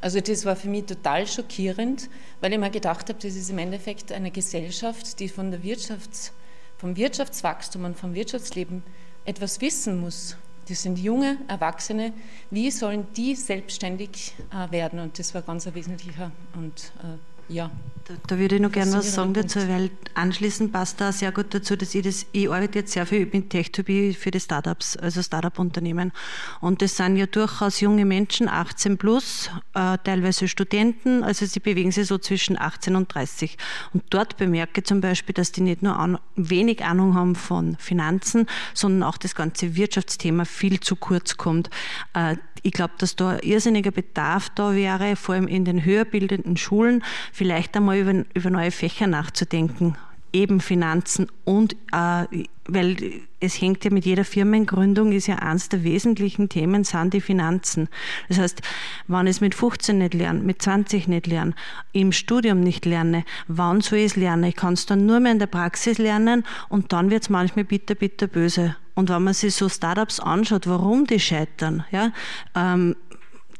Also das war für mich total schockierend, weil ich mir gedacht habe, das ist im Endeffekt eine Gesellschaft, die von der Wirtschafts-, vom Wirtschaftswachstum und vom Wirtschaftsleben etwas wissen muss. Das sind junge Erwachsene. Wie sollen die selbstständig äh, werden? Und das war ganz ein wesentlicher und äh, ja. Da, da, würde ich noch gerne was sagen dazu, weil anschließend passt da sehr gut dazu, dass ich das, ich arbeite jetzt sehr viel mit Tech2B für die Startups, also Startup-Unternehmen. Und das sind ja durchaus junge Menschen, 18 plus, äh, teilweise Studenten, also sie bewegen sich so zwischen 18 und 30. Und dort bemerke ich zum Beispiel, dass die nicht nur an, wenig Ahnung haben von Finanzen, sondern auch das ganze Wirtschaftsthema viel zu kurz kommt. Äh, ich glaube, dass da irrsinniger Bedarf da wäre, vor allem in den höher bildenden Schulen, vielleicht einmal über, über neue Fächer nachzudenken eben Finanzen und äh, weil es hängt ja mit jeder Firmengründung, ist ja eines der wesentlichen Themen, sind die Finanzen. Das heißt, wenn ich es mit 15 nicht lerne, mit 20 nicht lerne, im Studium nicht lerne, wann soll ich es lernen? Ich kann es dann nur mehr in der Praxis lernen und dann wird es manchmal bitter, bitter böse. Und wenn man sich so Startups anschaut, warum die scheitern, ja, ähm,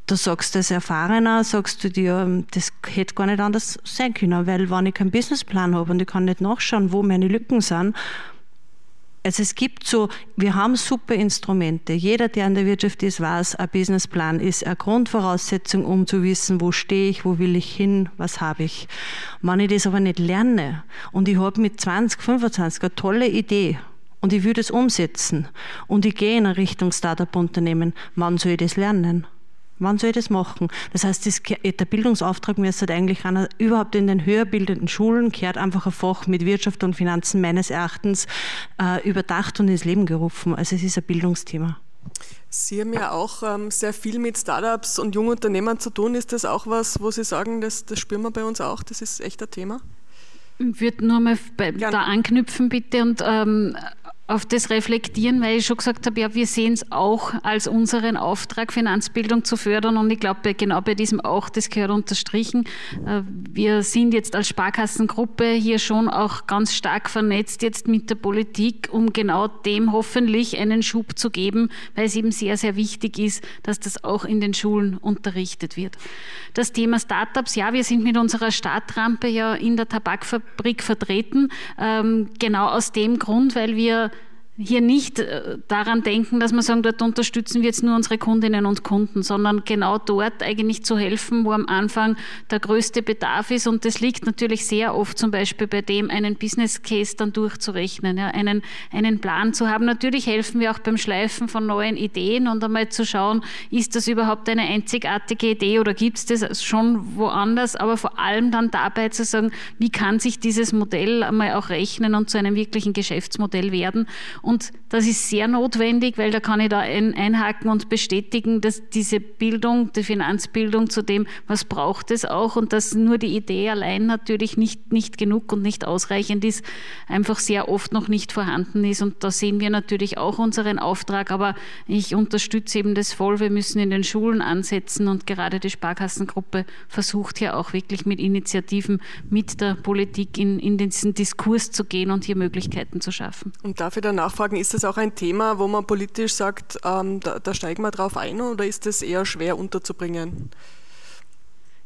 da sagst du als Erfahrener, sagst du dir, das hätte gar nicht anders sein können, weil wenn ich keinen Businessplan habe und ich kann nicht nachschauen, wo meine Lücken sind, also es gibt so, wir haben super Instrumente. Jeder, der in der Wirtschaft ist, weiß, ein Businessplan ist eine Grundvoraussetzung, um zu wissen, wo stehe ich, wo will ich hin, was habe ich. Wenn ich das aber nicht lerne und ich habe mit 20, 25 eine tolle Idee und ich würde es umsetzen und ich gehe in eine Richtung Startup-Unternehmen, wann soll ich das lernen? Wann soll ich das machen? Das heißt, das, der Bildungsauftrag müsste eigentlich einer, überhaupt in den höher bildenden Schulen kehrt einfach ein Fach mit Wirtschaft und Finanzen meines Erachtens äh, überdacht und ins Leben gerufen. Also es ist ein Bildungsthema. Sie haben ja auch ähm, sehr viel mit Startups und jungen Unternehmern zu tun. Ist das auch was, wo Sie sagen, das, das spüren wir bei uns auch? Das ist echt ein Thema? Ich würde nur mal bei, da anknüpfen, bitte, und ähm, auf das reflektieren, weil ich schon gesagt habe, ja, wir sehen es auch als unseren Auftrag, Finanzbildung zu fördern. Und ich glaube, genau bei diesem auch, das gehört unterstrichen. Äh, wir sind jetzt als Sparkassengruppe hier schon auch ganz stark vernetzt jetzt mit der Politik, um genau dem hoffentlich einen Schub zu geben, weil es eben sehr, sehr wichtig ist, dass das auch in den Schulen unterrichtet wird. Das Thema Startups, ja, wir sind mit unserer Startrampe ja in der Tabakfabrik vertreten, ähm, genau aus dem Grund, weil wir hier nicht äh, daran denken, dass man sagen, dort unterstützen wir jetzt nur unsere Kundinnen und Kunden, sondern genau dort eigentlich zu helfen, wo am Anfang der größte Bedarf ist. Und das liegt natürlich sehr oft zum Beispiel bei dem, einen Business Case dann durchzurechnen, ja, einen, einen Plan zu haben. Natürlich helfen wir auch beim Schleifen von neuen Ideen und einmal zu schauen, ist das überhaupt eine einzigartige Idee oder gibt es das schon woanders, aber vor allem dann dabei zu sagen, wie kann sich dieses Modell einmal auch rechnen und zu einem wirklichen Geschäftsmodell werden. Und das ist sehr notwendig, weil da kann ich da ein, einhaken und bestätigen, dass diese Bildung, die Finanzbildung zu dem, was braucht es auch und dass nur die Idee allein natürlich nicht, nicht genug und nicht ausreichend ist, einfach sehr oft noch nicht vorhanden ist. Und da sehen wir natürlich auch unseren Auftrag, aber ich unterstütze eben das voll. Wir müssen in den Schulen ansetzen und gerade die Sparkassengruppe versucht hier auch wirklich mit Initiativen mit der Politik in, in diesen Diskurs zu gehen und hier Möglichkeiten zu schaffen. Und dafür danach nachfragen, ist das auch ein Thema, wo man politisch sagt, ähm, da, da steigen wir drauf ein oder ist das eher schwer unterzubringen?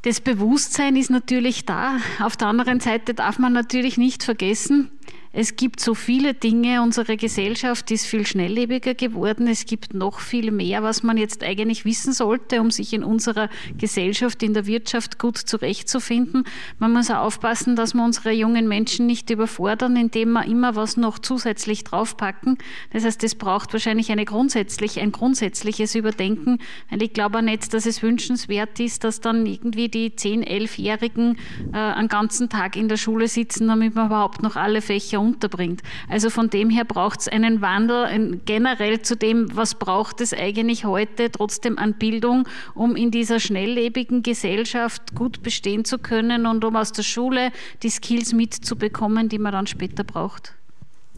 Das Bewusstsein ist natürlich da. Auf der anderen Seite darf man natürlich nicht vergessen, es gibt so viele Dinge, unsere Gesellschaft ist viel schnelllebiger geworden. Es gibt noch viel mehr, was man jetzt eigentlich wissen sollte, um sich in unserer Gesellschaft, in der Wirtschaft gut zurechtzufinden. Man muss auch aufpassen, dass wir unsere jungen Menschen nicht überfordern, indem wir immer was noch zusätzlich draufpacken. Das heißt, es braucht wahrscheinlich eine grundsätzlich, ein grundsätzliches Überdenken, weil ich glaube auch nicht, dass es wünschenswert ist, dass dann irgendwie die 10-, 11-Jährigen äh, einen ganzen Tag in der Schule sitzen, damit man überhaupt noch alle Fächer unterbringt. Also von dem her braucht es einen Wandel generell zu dem, was braucht es eigentlich heute trotzdem an Bildung, um in dieser schnelllebigen Gesellschaft gut bestehen zu können und um aus der Schule die Skills mitzubekommen, die man dann später braucht.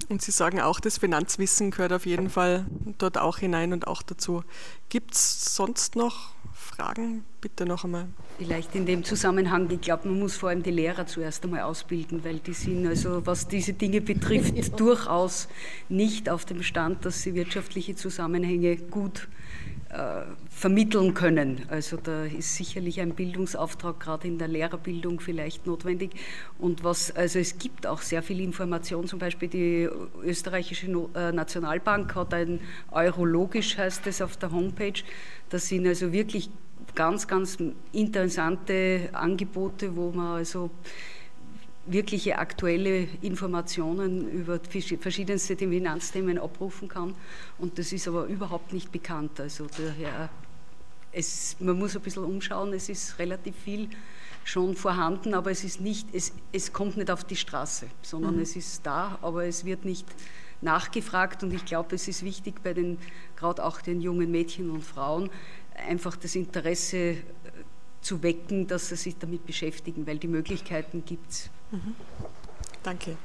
Und Sie sagen auch, das Finanzwissen gehört auf jeden Fall dort auch hinein und auch dazu. Gibt es sonst noch Fragen? Bitte noch einmal. Vielleicht in dem Zusammenhang, ich glaube, man muss vor allem die Lehrer zuerst einmal ausbilden, weil die sind also, was diese Dinge betrifft, durchaus nicht auf dem Stand, dass sie wirtschaftliche Zusammenhänge gut äh, vermitteln können. Also da ist sicherlich ein Bildungsauftrag gerade in der Lehrerbildung vielleicht notwendig. Und was, also es gibt auch sehr viel Information, zum Beispiel die österreichische äh, Nationalbank hat ein Eurologisch heißt es auf der Homepage. Das sind also wirklich ganz, ganz interessante Angebote, wo man also wirkliche aktuelle Informationen über verschiedenste Finanzthemen abrufen kann. Und das ist aber überhaupt nicht bekannt. Also daher, es, man muss ein bisschen umschauen, es ist relativ viel schon vorhanden, aber es ist nicht, es, es kommt nicht auf die Straße, sondern mhm. es ist da, aber es wird nicht nachgefragt und ich glaube, es ist wichtig bei den, gerade auch den jungen Mädchen und Frauen, einfach das Interesse äh, zu wecken, dass sie sich damit beschäftigen, weil die Möglichkeiten gibt es. Mhm. Danke.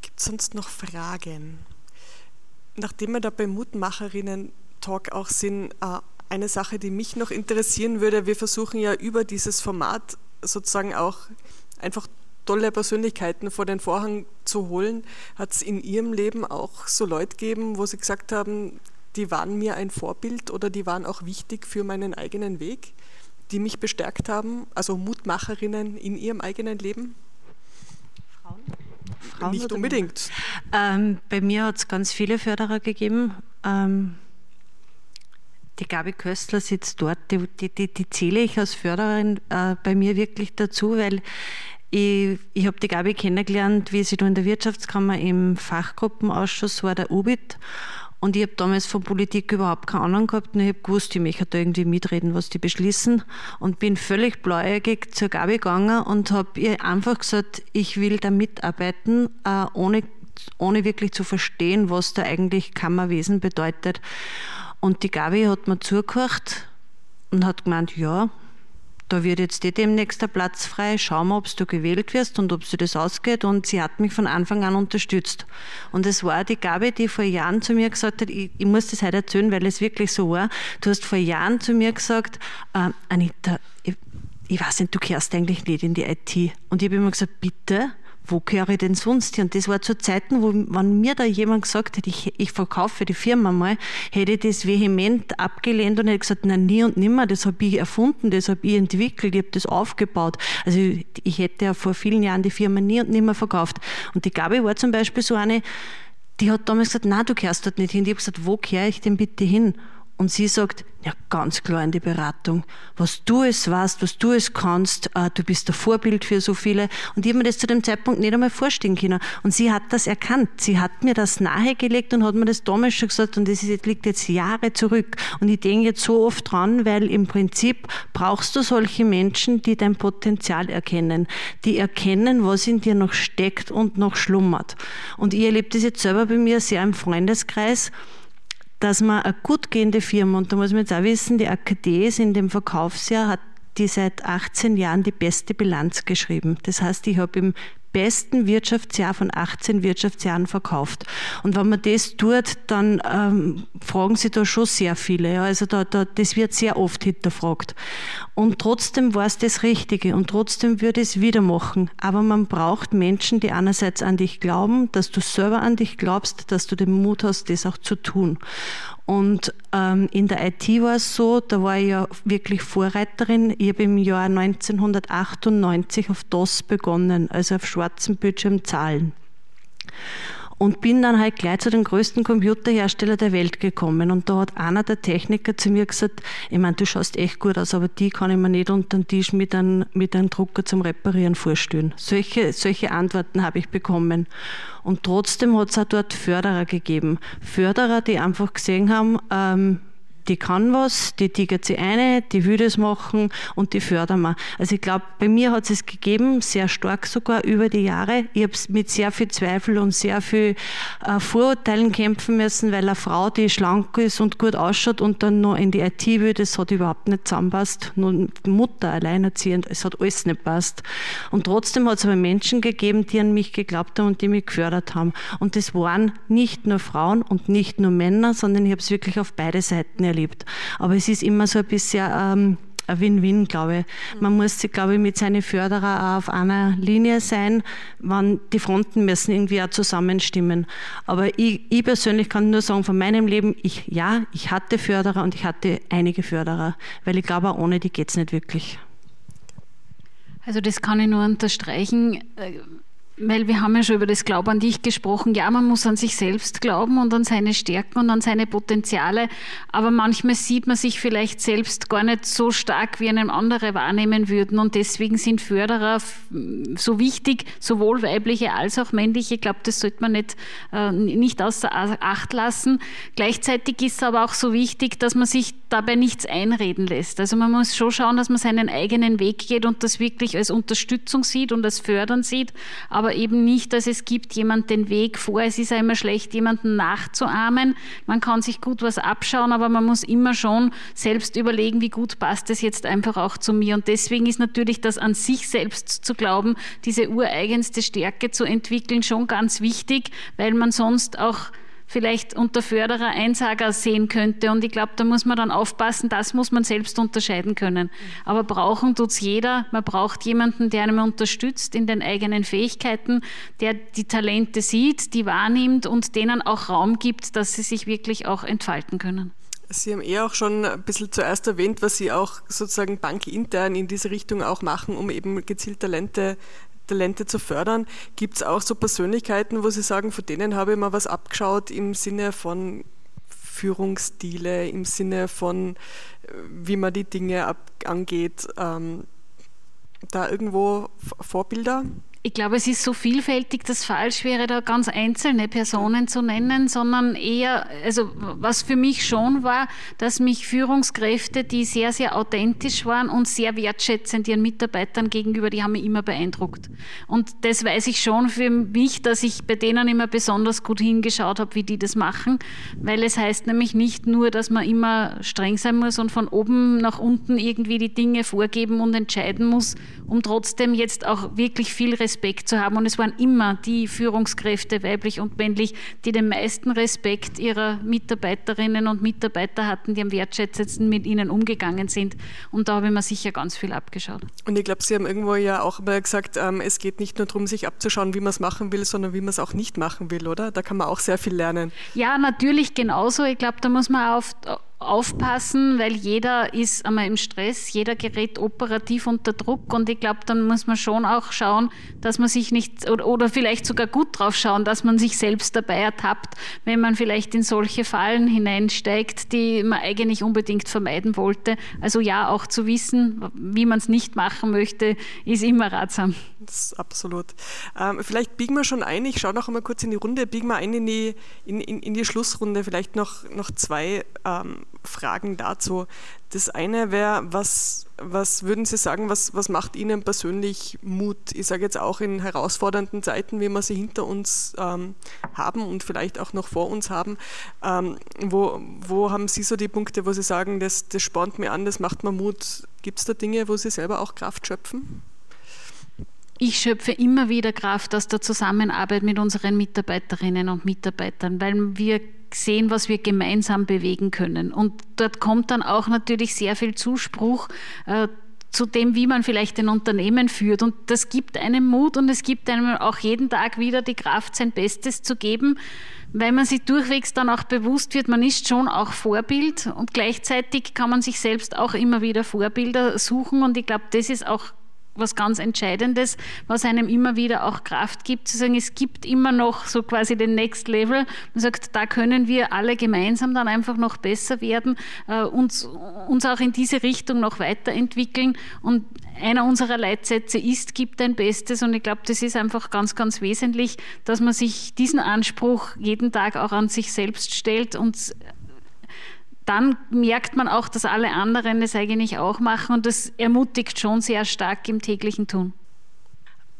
Gibt es sonst noch Fragen? Nachdem wir da beim Mutmacherinnen-Talk auch sind, äh, eine Sache, die mich noch interessieren würde, wir versuchen ja über dieses Format sozusagen auch einfach tolle Persönlichkeiten vor den Vorhang zu holen. Hat es in Ihrem Leben auch so Leute gegeben, wo Sie gesagt haben, die waren mir ein Vorbild oder die waren auch wichtig für meinen eigenen Weg, die mich bestärkt haben, also Mutmacherinnen in ihrem eigenen Leben? Frauen? Frauen Nicht unbedingt. Ähm, bei mir hat es ganz viele Förderer gegeben. Ähm, die Gabi Köstler sitzt dort, die, die, die, die zähle ich als Förderin äh, bei mir wirklich dazu, weil ich, ich habe die Gabi kennengelernt, wie sie da in der Wirtschaftskammer im Fachgruppenausschuss war, der UBIT. Und ich habe damals von Politik überhaupt keine Ahnung gehabt und ich habe gewusst, ich möchte da irgendwie mitreden, was die beschließen. Und bin völlig blauäugig zur Gabi gegangen und habe ihr einfach gesagt, ich will da mitarbeiten, äh, ohne, ohne wirklich zu verstehen, was da eigentlich Kammerwesen bedeutet. Und die Gabi hat mir zugehört und hat gemeint, ja, da wird jetzt eh demnächst der Platz frei, schau mal, ob du gewählt wirst und ob sie das ausgeht. Und sie hat mich von Anfang an unterstützt. Und es war die Gabi, die vor Jahren zu mir gesagt hat, ich, ich muss das heute erzählen, weil es wirklich so war. Du hast vor Jahren zu mir gesagt, äh, Anita, ich, ich weiß nicht, du kehrst eigentlich nicht in die IT. Und ich habe immer gesagt, bitte, wo gehöre ich denn sonst hin? Und das war zu Zeiten, wo, wenn mir da jemand gesagt hätte, ich, ich verkaufe die Firma mal, hätte ich das vehement abgelehnt und hätte gesagt, nein, nie und nimmer, das habe ich erfunden, das habe ich entwickelt, ich habe das aufgebaut. Also ich, ich hätte ja vor vielen Jahren die Firma nie und nimmer verkauft. Und die Gabi war zum Beispiel so eine, die hat damals gesagt, nein, du kehrst dort nicht hin. Ich habe gesagt, wo kehre ich denn bitte hin? Und sie sagt, ja, ganz klar in die Beratung. Was du es weißt, was du es kannst, äh, du bist ein Vorbild für so viele. Und ich habe mir das zu dem Zeitpunkt nicht einmal vorstellen können. Und sie hat das erkannt. Sie hat mir das nahegelegt und hat mir das damals schon gesagt. Und das liegt jetzt Jahre zurück. Und ich denke jetzt so oft dran, weil im Prinzip brauchst du solche Menschen, die dein Potenzial erkennen. Die erkennen, was in dir noch steckt und noch schlummert. Und ich erlebe das jetzt selber bei mir sehr im Freundeskreis dass man eine gut gehende Firma, und da muss man jetzt auch wissen, die AKD ist in dem Verkaufsjahr, hat die seit 18 Jahren die beste Bilanz geschrieben. Das heißt, ich habe im besten Wirtschaftsjahr von 18 Wirtschaftsjahren verkauft. Und wenn man das tut, dann ähm, fragen sich da schon sehr viele. Ja. Also da, da, das wird sehr oft hinterfragt. Und trotzdem war es das Richtige und trotzdem würde ich es wieder machen. Aber man braucht Menschen, die einerseits an dich glauben, dass du selber an dich glaubst, dass du den Mut hast, das auch zu tun. Und ähm, in der IT war es so, da war ich ja wirklich Vorreiterin. Ich habe im Jahr 1998 auf DOS begonnen, also auf schwarzen Bildschirm Zahlen und bin dann halt gleich zu den größten Computerhersteller der Welt gekommen. Und da hat einer der Techniker zu mir gesagt, ich meine, du schaust echt gut aus, aber die kann ich mir nicht unter den Tisch mit einem, mit einem Drucker zum Reparieren vorstellen. Solche, solche Antworten habe ich bekommen. Und trotzdem hat es auch dort Förderer gegeben. Förderer, die einfach gesehen haben, ähm, die kann was, die tigert sie eine, die will das machen und die fördern wir. Also ich glaube, bei mir hat es gegeben, sehr stark sogar über die Jahre. Ich habe mit sehr viel Zweifel und sehr viel äh, Vorurteilen kämpfen müssen, weil eine Frau, die schlank ist und gut ausschaut und dann noch in die IT will, das hat überhaupt nicht zusammenpasst. Nur Mutter alleinerziehend, es hat alles nicht passt. Und trotzdem hat es aber Menschen gegeben, die an mich geglaubt haben und die mich gefördert haben. Und das waren nicht nur Frauen und nicht nur Männer, sondern ich habe es wirklich auf beide Seiten erlebt. Aber es ist immer so ein bisschen ähm, ein Win-Win, glaube ich. Man muss glaube ich, mit seinen Förderern auch auf einer Linie sein, wann die Fronten müssen irgendwie auch zusammenstimmen. Aber ich, ich persönlich kann nur sagen, von meinem Leben, ich, ja, ich hatte Förderer und ich hatte einige Förderer, weil ich glaube, ohne die geht es nicht wirklich. Also das kann ich nur unterstreichen äh, weil wir haben ja schon über das Glauben an dich gesprochen. Ja, man muss an sich selbst glauben und an seine Stärken und an seine Potenziale. Aber manchmal sieht man sich vielleicht selbst gar nicht so stark, wie einem andere wahrnehmen würden. Und deswegen sind Förderer so wichtig, sowohl weibliche als auch männliche. Ich glaube, das sollte man nicht, äh, nicht außer Acht lassen. Gleichzeitig ist es aber auch so wichtig, dass man sich dabei nichts einreden lässt. Also man muss schon schauen, dass man seinen eigenen Weg geht und das wirklich als Unterstützung sieht und als Fördern sieht. Aber aber eben nicht, dass es gibt jemand den Weg vor. Es ist ja immer schlecht, jemanden nachzuahmen. Man kann sich gut was abschauen, aber man muss immer schon selbst überlegen, wie gut passt es jetzt einfach auch zu mir. Und deswegen ist natürlich das an sich selbst zu glauben, diese ureigenste Stärke zu entwickeln, schon ganz wichtig, weil man sonst auch vielleicht unter Förderer Einsager sehen könnte. Und ich glaube, da muss man dann aufpassen, das muss man selbst unterscheiden können. Aber brauchen tut es jeder. Man braucht jemanden, der einem unterstützt in den eigenen Fähigkeiten, der die Talente sieht, die wahrnimmt und denen auch Raum gibt, dass sie sich wirklich auch entfalten können. Sie haben eh auch schon ein bisschen zuerst erwähnt, was Sie auch sozusagen bankintern in diese Richtung auch machen, um eben gezielt Talente Talente zu fördern. Gibt es auch so Persönlichkeiten, wo Sie sagen, von denen habe ich mal was abgeschaut im Sinne von Führungsstile, im Sinne von, äh, wie man die Dinge ab, angeht? Ähm, da irgendwo Vorbilder? Ich glaube, es ist so vielfältig, dass falsch wäre, da ganz einzelne Personen zu nennen, sondern eher, also was für mich schon war, dass mich Führungskräfte, die sehr, sehr authentisch waren und sehr wertschätzend ihren Mitarbeitern gegenüber, die haben mich immer beeindruckt. Und das weiß ich schon für mich, dass ich bei denen immer besonders gut hingeschaut habe, wie die das machen, weil es heißt nämlich nicht nur, dass man immer streng sein muss und von oben nach unten irgendwie die Dinge vorgeben und entscheiden muss, um trotzdem jetzt auch wirklich viel Respekt Respekt zu haben. Und es waren immer die Führungskräfte, weiblich und männlich, die den meisten Respekt ihrer Mitarbeiterinnen und Mitarbeiter hatten, die am wertschätzendsten mit ihnen umgegangen sind. Und da habe ich mir sicher ganz viel abgeschaut. Und ich glaube, Sie haben irgendwo ja auch mal gesagt, ähm, es geht nicht nur darum, sich abzuschauen, wie man es machen will, sondern wie man es auch nicht machen will, oder? Da kann man auch sehr viel lernen. Ja, natürlich genauso. Ich glaube, da muss man auf aufpassen, weil jeder ist einmal im Stress, jeder gerät operativ unter Druck und ich glaube, dann muss man schon auch schauen, dass man sich nicht oder, oder, vielleicht sogar gut drauf schauen, dass man sich selbst dabei ertappt, wenn man vielleicht in solche Fallen hineinsteigt, die man eigentlich unbedingt vermeiden wollte. Also ja, auch zu wissen, wie man es nicht machen möchte, ist immer ratsam. Das ist absolut. Ähm, vielleicht biegen wir schon ein, ich schaue noch einmal kurz in die Runde, biegen wir ein in die, in, in, in die Schlussrunde, vielleicht noch, noch zwei ähm, Fragen dazu. Das eine wäre, was, was würden Sie sagen, was, was macht Ihnen persönlich Mut? Ich sage jetzt auch in herausfordernden Zeiten, wie wir sie hinter uns ähm, haben und vielleicht auch noch vor uns haben. Ähm, wo, wo haben Sie so die Punkte, wo Sie sagen, das, das spornt mir an, das macht mir Mut? Gibt es da Dinge, wo Sie selber auch Kraft schöpfen? Ich schöpfe immer wieder Kraft aus der Zusammenarbeit mit unseren Mitarbeiterinnen und Mitarbeitern, weil wir sehen, was wir gemeinsam bewegen können. Und dort kommt dann auch natürlich sehr viel Zuspruch äh, zu dem, wie man vielleicht ein Unternehmen führt. Und das gibt einem Mut und es gibt einem auch jeden Tag wieder die Kraft, sein Bestes zu geben, weil man sich durchwegs dann auch bewusst wird, man ist schon auch Vorbild und gleichzeitig kann man sich selbst auch immer wieder Vorbilder suchen. Und ich glaube, das ist auch was ganz Entscheidendes, was einem immer wieder auch Kraft gibt, zu sagen, es gibt immer noch so quasi den Next Level. Man sagt, da können wir alle gemeinsam dann einfach noch besser werden, äh, uns, uns auch in diese Richtung noch weiterentwickeln. Und einer unserer Leitsätze ist, gibt dein Bestes. Und ich glaube, das ist einfach ganz, ganz wesentlich, dass man sich diesen Anspruch jeden Tag auch an sich selbst stellt und dann merkt man auch, dass alle anderen es eigentlich auch machen und das ermutigt schon sehr stark im täglichen Tun.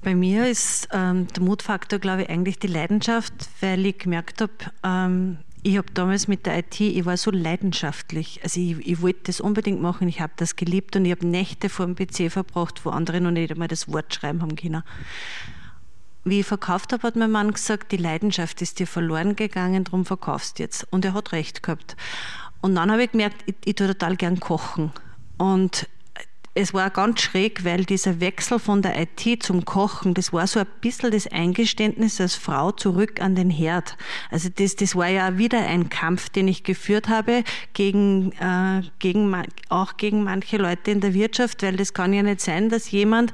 Bei mir ist ähm, der Mutfaktor, glaube ich, eigentlich die Leidenschaft, weil ich gemerkt habe, ähm, ich habe damals mit der IT, ich war so leidenschaftlich. Also ich, ich wollte das unbedingt machen, ich habe das geliebt und ich habe Nächte vor dem PC verbracht, wo andere noch nicht einmal das Wort schreiben haben können. Wie ich verkauft habe, hat mein Mann gesagt, die Leidenschaft ist dir verloren gegangen, darum verkaufst du jetzt. Und er hat recht gehabt. Und dann habe ich gemerkt, ich, ich tue total gern kochen. Und es war ganz schräg, weil dieser Wechsel von der IT zum Kochen, das war so ein bisschen das Eingeständnis als Frau zurück an den Herd. Also das, das war ja wieder ein Kampf, den ich geführt habe gegen, äh, gegen auch gegen manche Leute in der Wirtschaft, weil das kann ja nicht sein, dass jemand,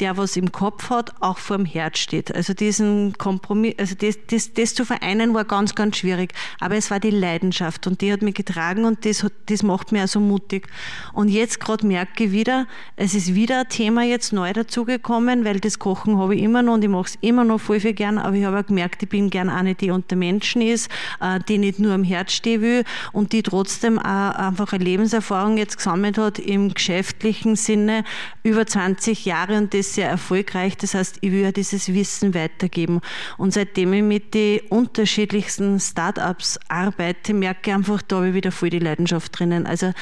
der was im Kopf hat, auch vor dem Herd steht. Also diesen Kompromiss, also das, das, das zu vereinen war ganz, ganz schwierig. Aber es war die Leidenschaft und die hat mich getragen und das, das macht mich also mutig. Und jetzt gerade merke ich wieder, es ist wieder ein Thema jetzt neu dazugekommen, weil das Kochen habe ich immer noch und ich mache es immer noch voll viel gern, aber ich habe auch gemerkt, ich bin gern eine, die unter Menschen ist, äh, die nicht nur am Herz stehen will und die trotzdem auch einfach eine Lebenserfahrung jetzt gesammelt hat im geschäftlichen Sinne über 20 Jahre und das sehr erfolgreich. Das heißt, ich will ja dieses Wissen weitergeben. Und seitdem ich mit den unterschiedlichsten Startups arbeite, merke ich einfach, da habe ich wieder voll die Leidenschaft drinnen. Also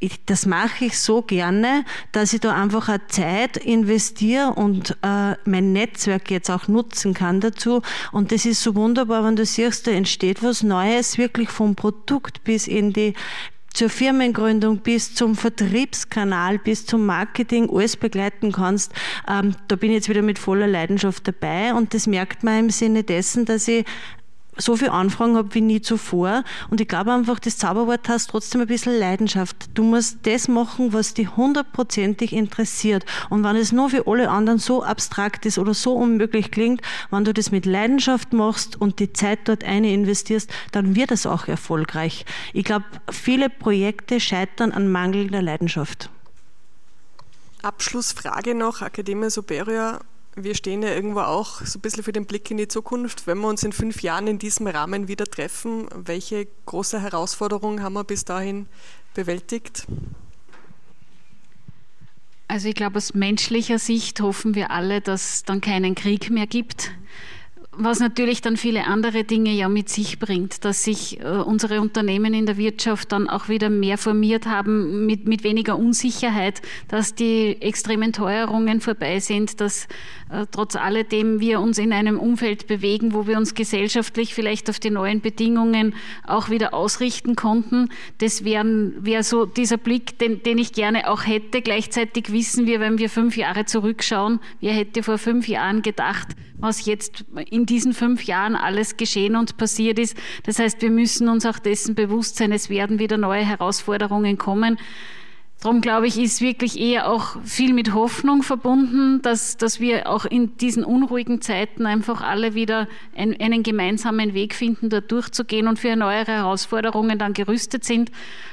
ich, das mache ich so gerne, dass ich da einfach eine Zeit investiere und äh, mein Netzwerk jetzt auch nutzen kann dazu. Und das ist so wunderbar, wenn du siehst, da entsteht was Neues, wirklich vom Produkt bis in die zur Firmengründung bis zum Vertriebskanal, bis zum Marketing alles begleiten kannst. Ähm, da bin ich jetzt wieder mit voller Leidenschaft dabei und das merkt man im Sinne dessen, dass ich so viele Anfragen habe wie nie zuvor. Und ich glaube einfach, das Zauberwort hast trotzdem ein bisschen Leidenschaft. Du musst das machen, was dich hundertprozentig interessiert. Und wenn es nur für alle anderen so abstrakt ist oder so unmöglich klingt, wenn du das mit Leidenschaft machst und die Zeit dort eine investierst, dann wird es auch erfolgreich. Ich glaube, viele Projekte scheitern an mangelnder Leidenschaft. Abschlussfrage noch, Academia Superia wir stehen ja irgendwo auch so ein bisschen für den Blick in die Zukunft. Wenn wir uns in fünf Jahren in diesem Rahmen wieder treffen, welche große Herausforderungen haben wir bis dahin bewältigt? Also ich glaube, aus menschlicher Sicht hoffen wir alle, dass es dann keinen Krieg mehr gibt was natürlich dann viele andere Dinge ja mit sich bringt, dass sich äh, unsere Unternehmen in der Wirtschaft dann auch wieder mehr formiert haben mit, mit weniger Unsicherheit, dass die extremen Teuerungen vorbei sind, dass äh, trotz alledem wir uns in einem Umfeld bewegen, wo wir uns gesellschaftlich vielleicht auf die neuen Bedingungen auch wieder ausrichten konnten. Das wäre wär so dieser Blick, den, den ich gerne auch hätte. Gleichzeitig wissen wir, wenn wir fünf Jahre zurückschauen, wer hätte vor fünf Jahren gedacht, was jetzt in diesen fünf Jahren alles geschehen und passiert ist. Das heißt, wir müssen uns auch dessen bewusst sein, es werden wieder neue Herausforderungen kommen. Darum glaube ich, ist wirklich eher auch viel mit Hoffnung verbunden, dass, dass wir auch in diesen unruhigen Zeiten einfach alle wieder ein, einen gemeinsamen Weg finden, da durchzugehen und für neuere Herausforderungen dann gerüstet sind.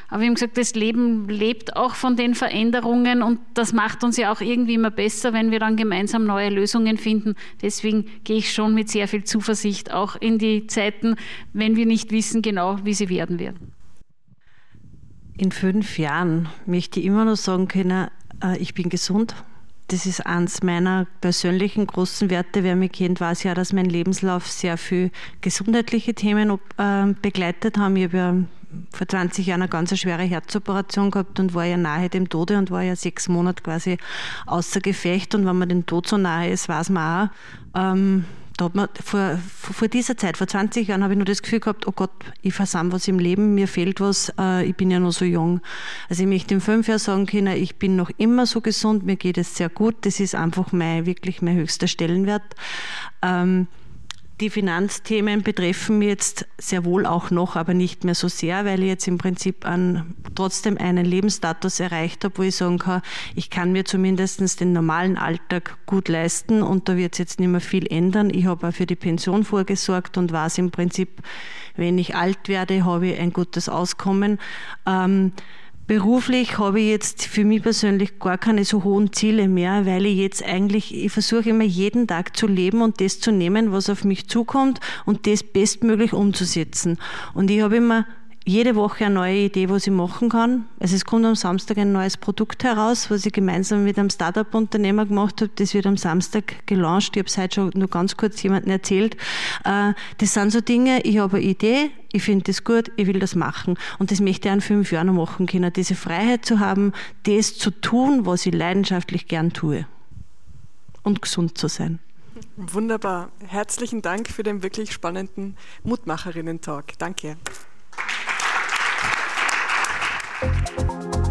Aber haben gesagt, das Leben lebt auch von den Veränderungen und das macht uns ja auch irgendwie immer besser, wenn wir dann gemeinsam neue Lösungen finden. Deswegen gehe ich schon mit sehr viel Zuversicht auch in die Zeiten, wenn wir nicht wissen genau, wie sie werden werden in fünf Jahren möchte ich immer noch sagen können, äh, ich bin gesund. Das ist eines meiner persönlichen großen Werte. Wer mich kennt, weiß ja, dass mein Lebenslauf sehr viel gesundheitliche Themen äh, begleitet haben. Ich habe ja vor 20 Jahren eine ganz schwere Herzoperation gehabt und war ja nahe dem Tode und war ja sechs Monate quasi außer Gefecht. Und wenn man den Tod so nahe ist, weiß man auch, ähm, da hat man vor, vor dieser Zeit, vor 20 Jahren, habe ich nur das Gefühl gehabt, oh Gott, ich versam was im Leben, mir fehlt was, äh, ich bin ja noch so jung. Also ich möchte in fünf Jahren sagen können, ich bin noch immer so gesund, mir geht es sehr gut, das ist einfach mein, wirklich mein höchster Stellenwert. Ähm, die Finanzthemen betreffen mich jetzt sehr wohl auch noch, aber nicht mehr so sehr, weil ich jetzt im Prinzip an, trotzdem einen Lebensstatus erreicht habe, wo ich sagen kann, ich kann mir zumindest den normalen Alltag gut leisten und da wird es jetzt nicht mehr viel ändern. Ich habe auch für die Pension vorgesorgt und weiß im Prinzip, wenn ich alt werde, habe ich ein gutes Auskommen. Ähm, Beruflich habe ich jetzt für mich persönlich gar keine so hohen Ziele mehr, weil ich jetzt eigentlich, ich versuche immer jeden Tag zu leben und das zu nehmen, was auf mich zukommt und das bestmöglich umzusetzen. Und ich habe immer jede Woche eine neue Idee, was ich machen kann. Also es kommt am Samstag ein neues Produkt heraus, was ich gemeinsam mit einem Startup-Unternehmer gemacht habe. Das wird am Samstag gelauncht. Ich habe es heute schon nur ganz kurz jemandem erzählt. Äh, das sind so Dinge, ich habe eine Idee, ich finde das gut, ich will das machen. Und das möchte ich in fünf Jahren noch machen können. Diese Freiheit zu haben, das zu tun, was ich leidenschaftlich gern tue. Und gesund zu sein. Wunderbar. Herzlichen Dank für den wirklich spannenden Mutmacherinnen-Talk. Danke. Thank you.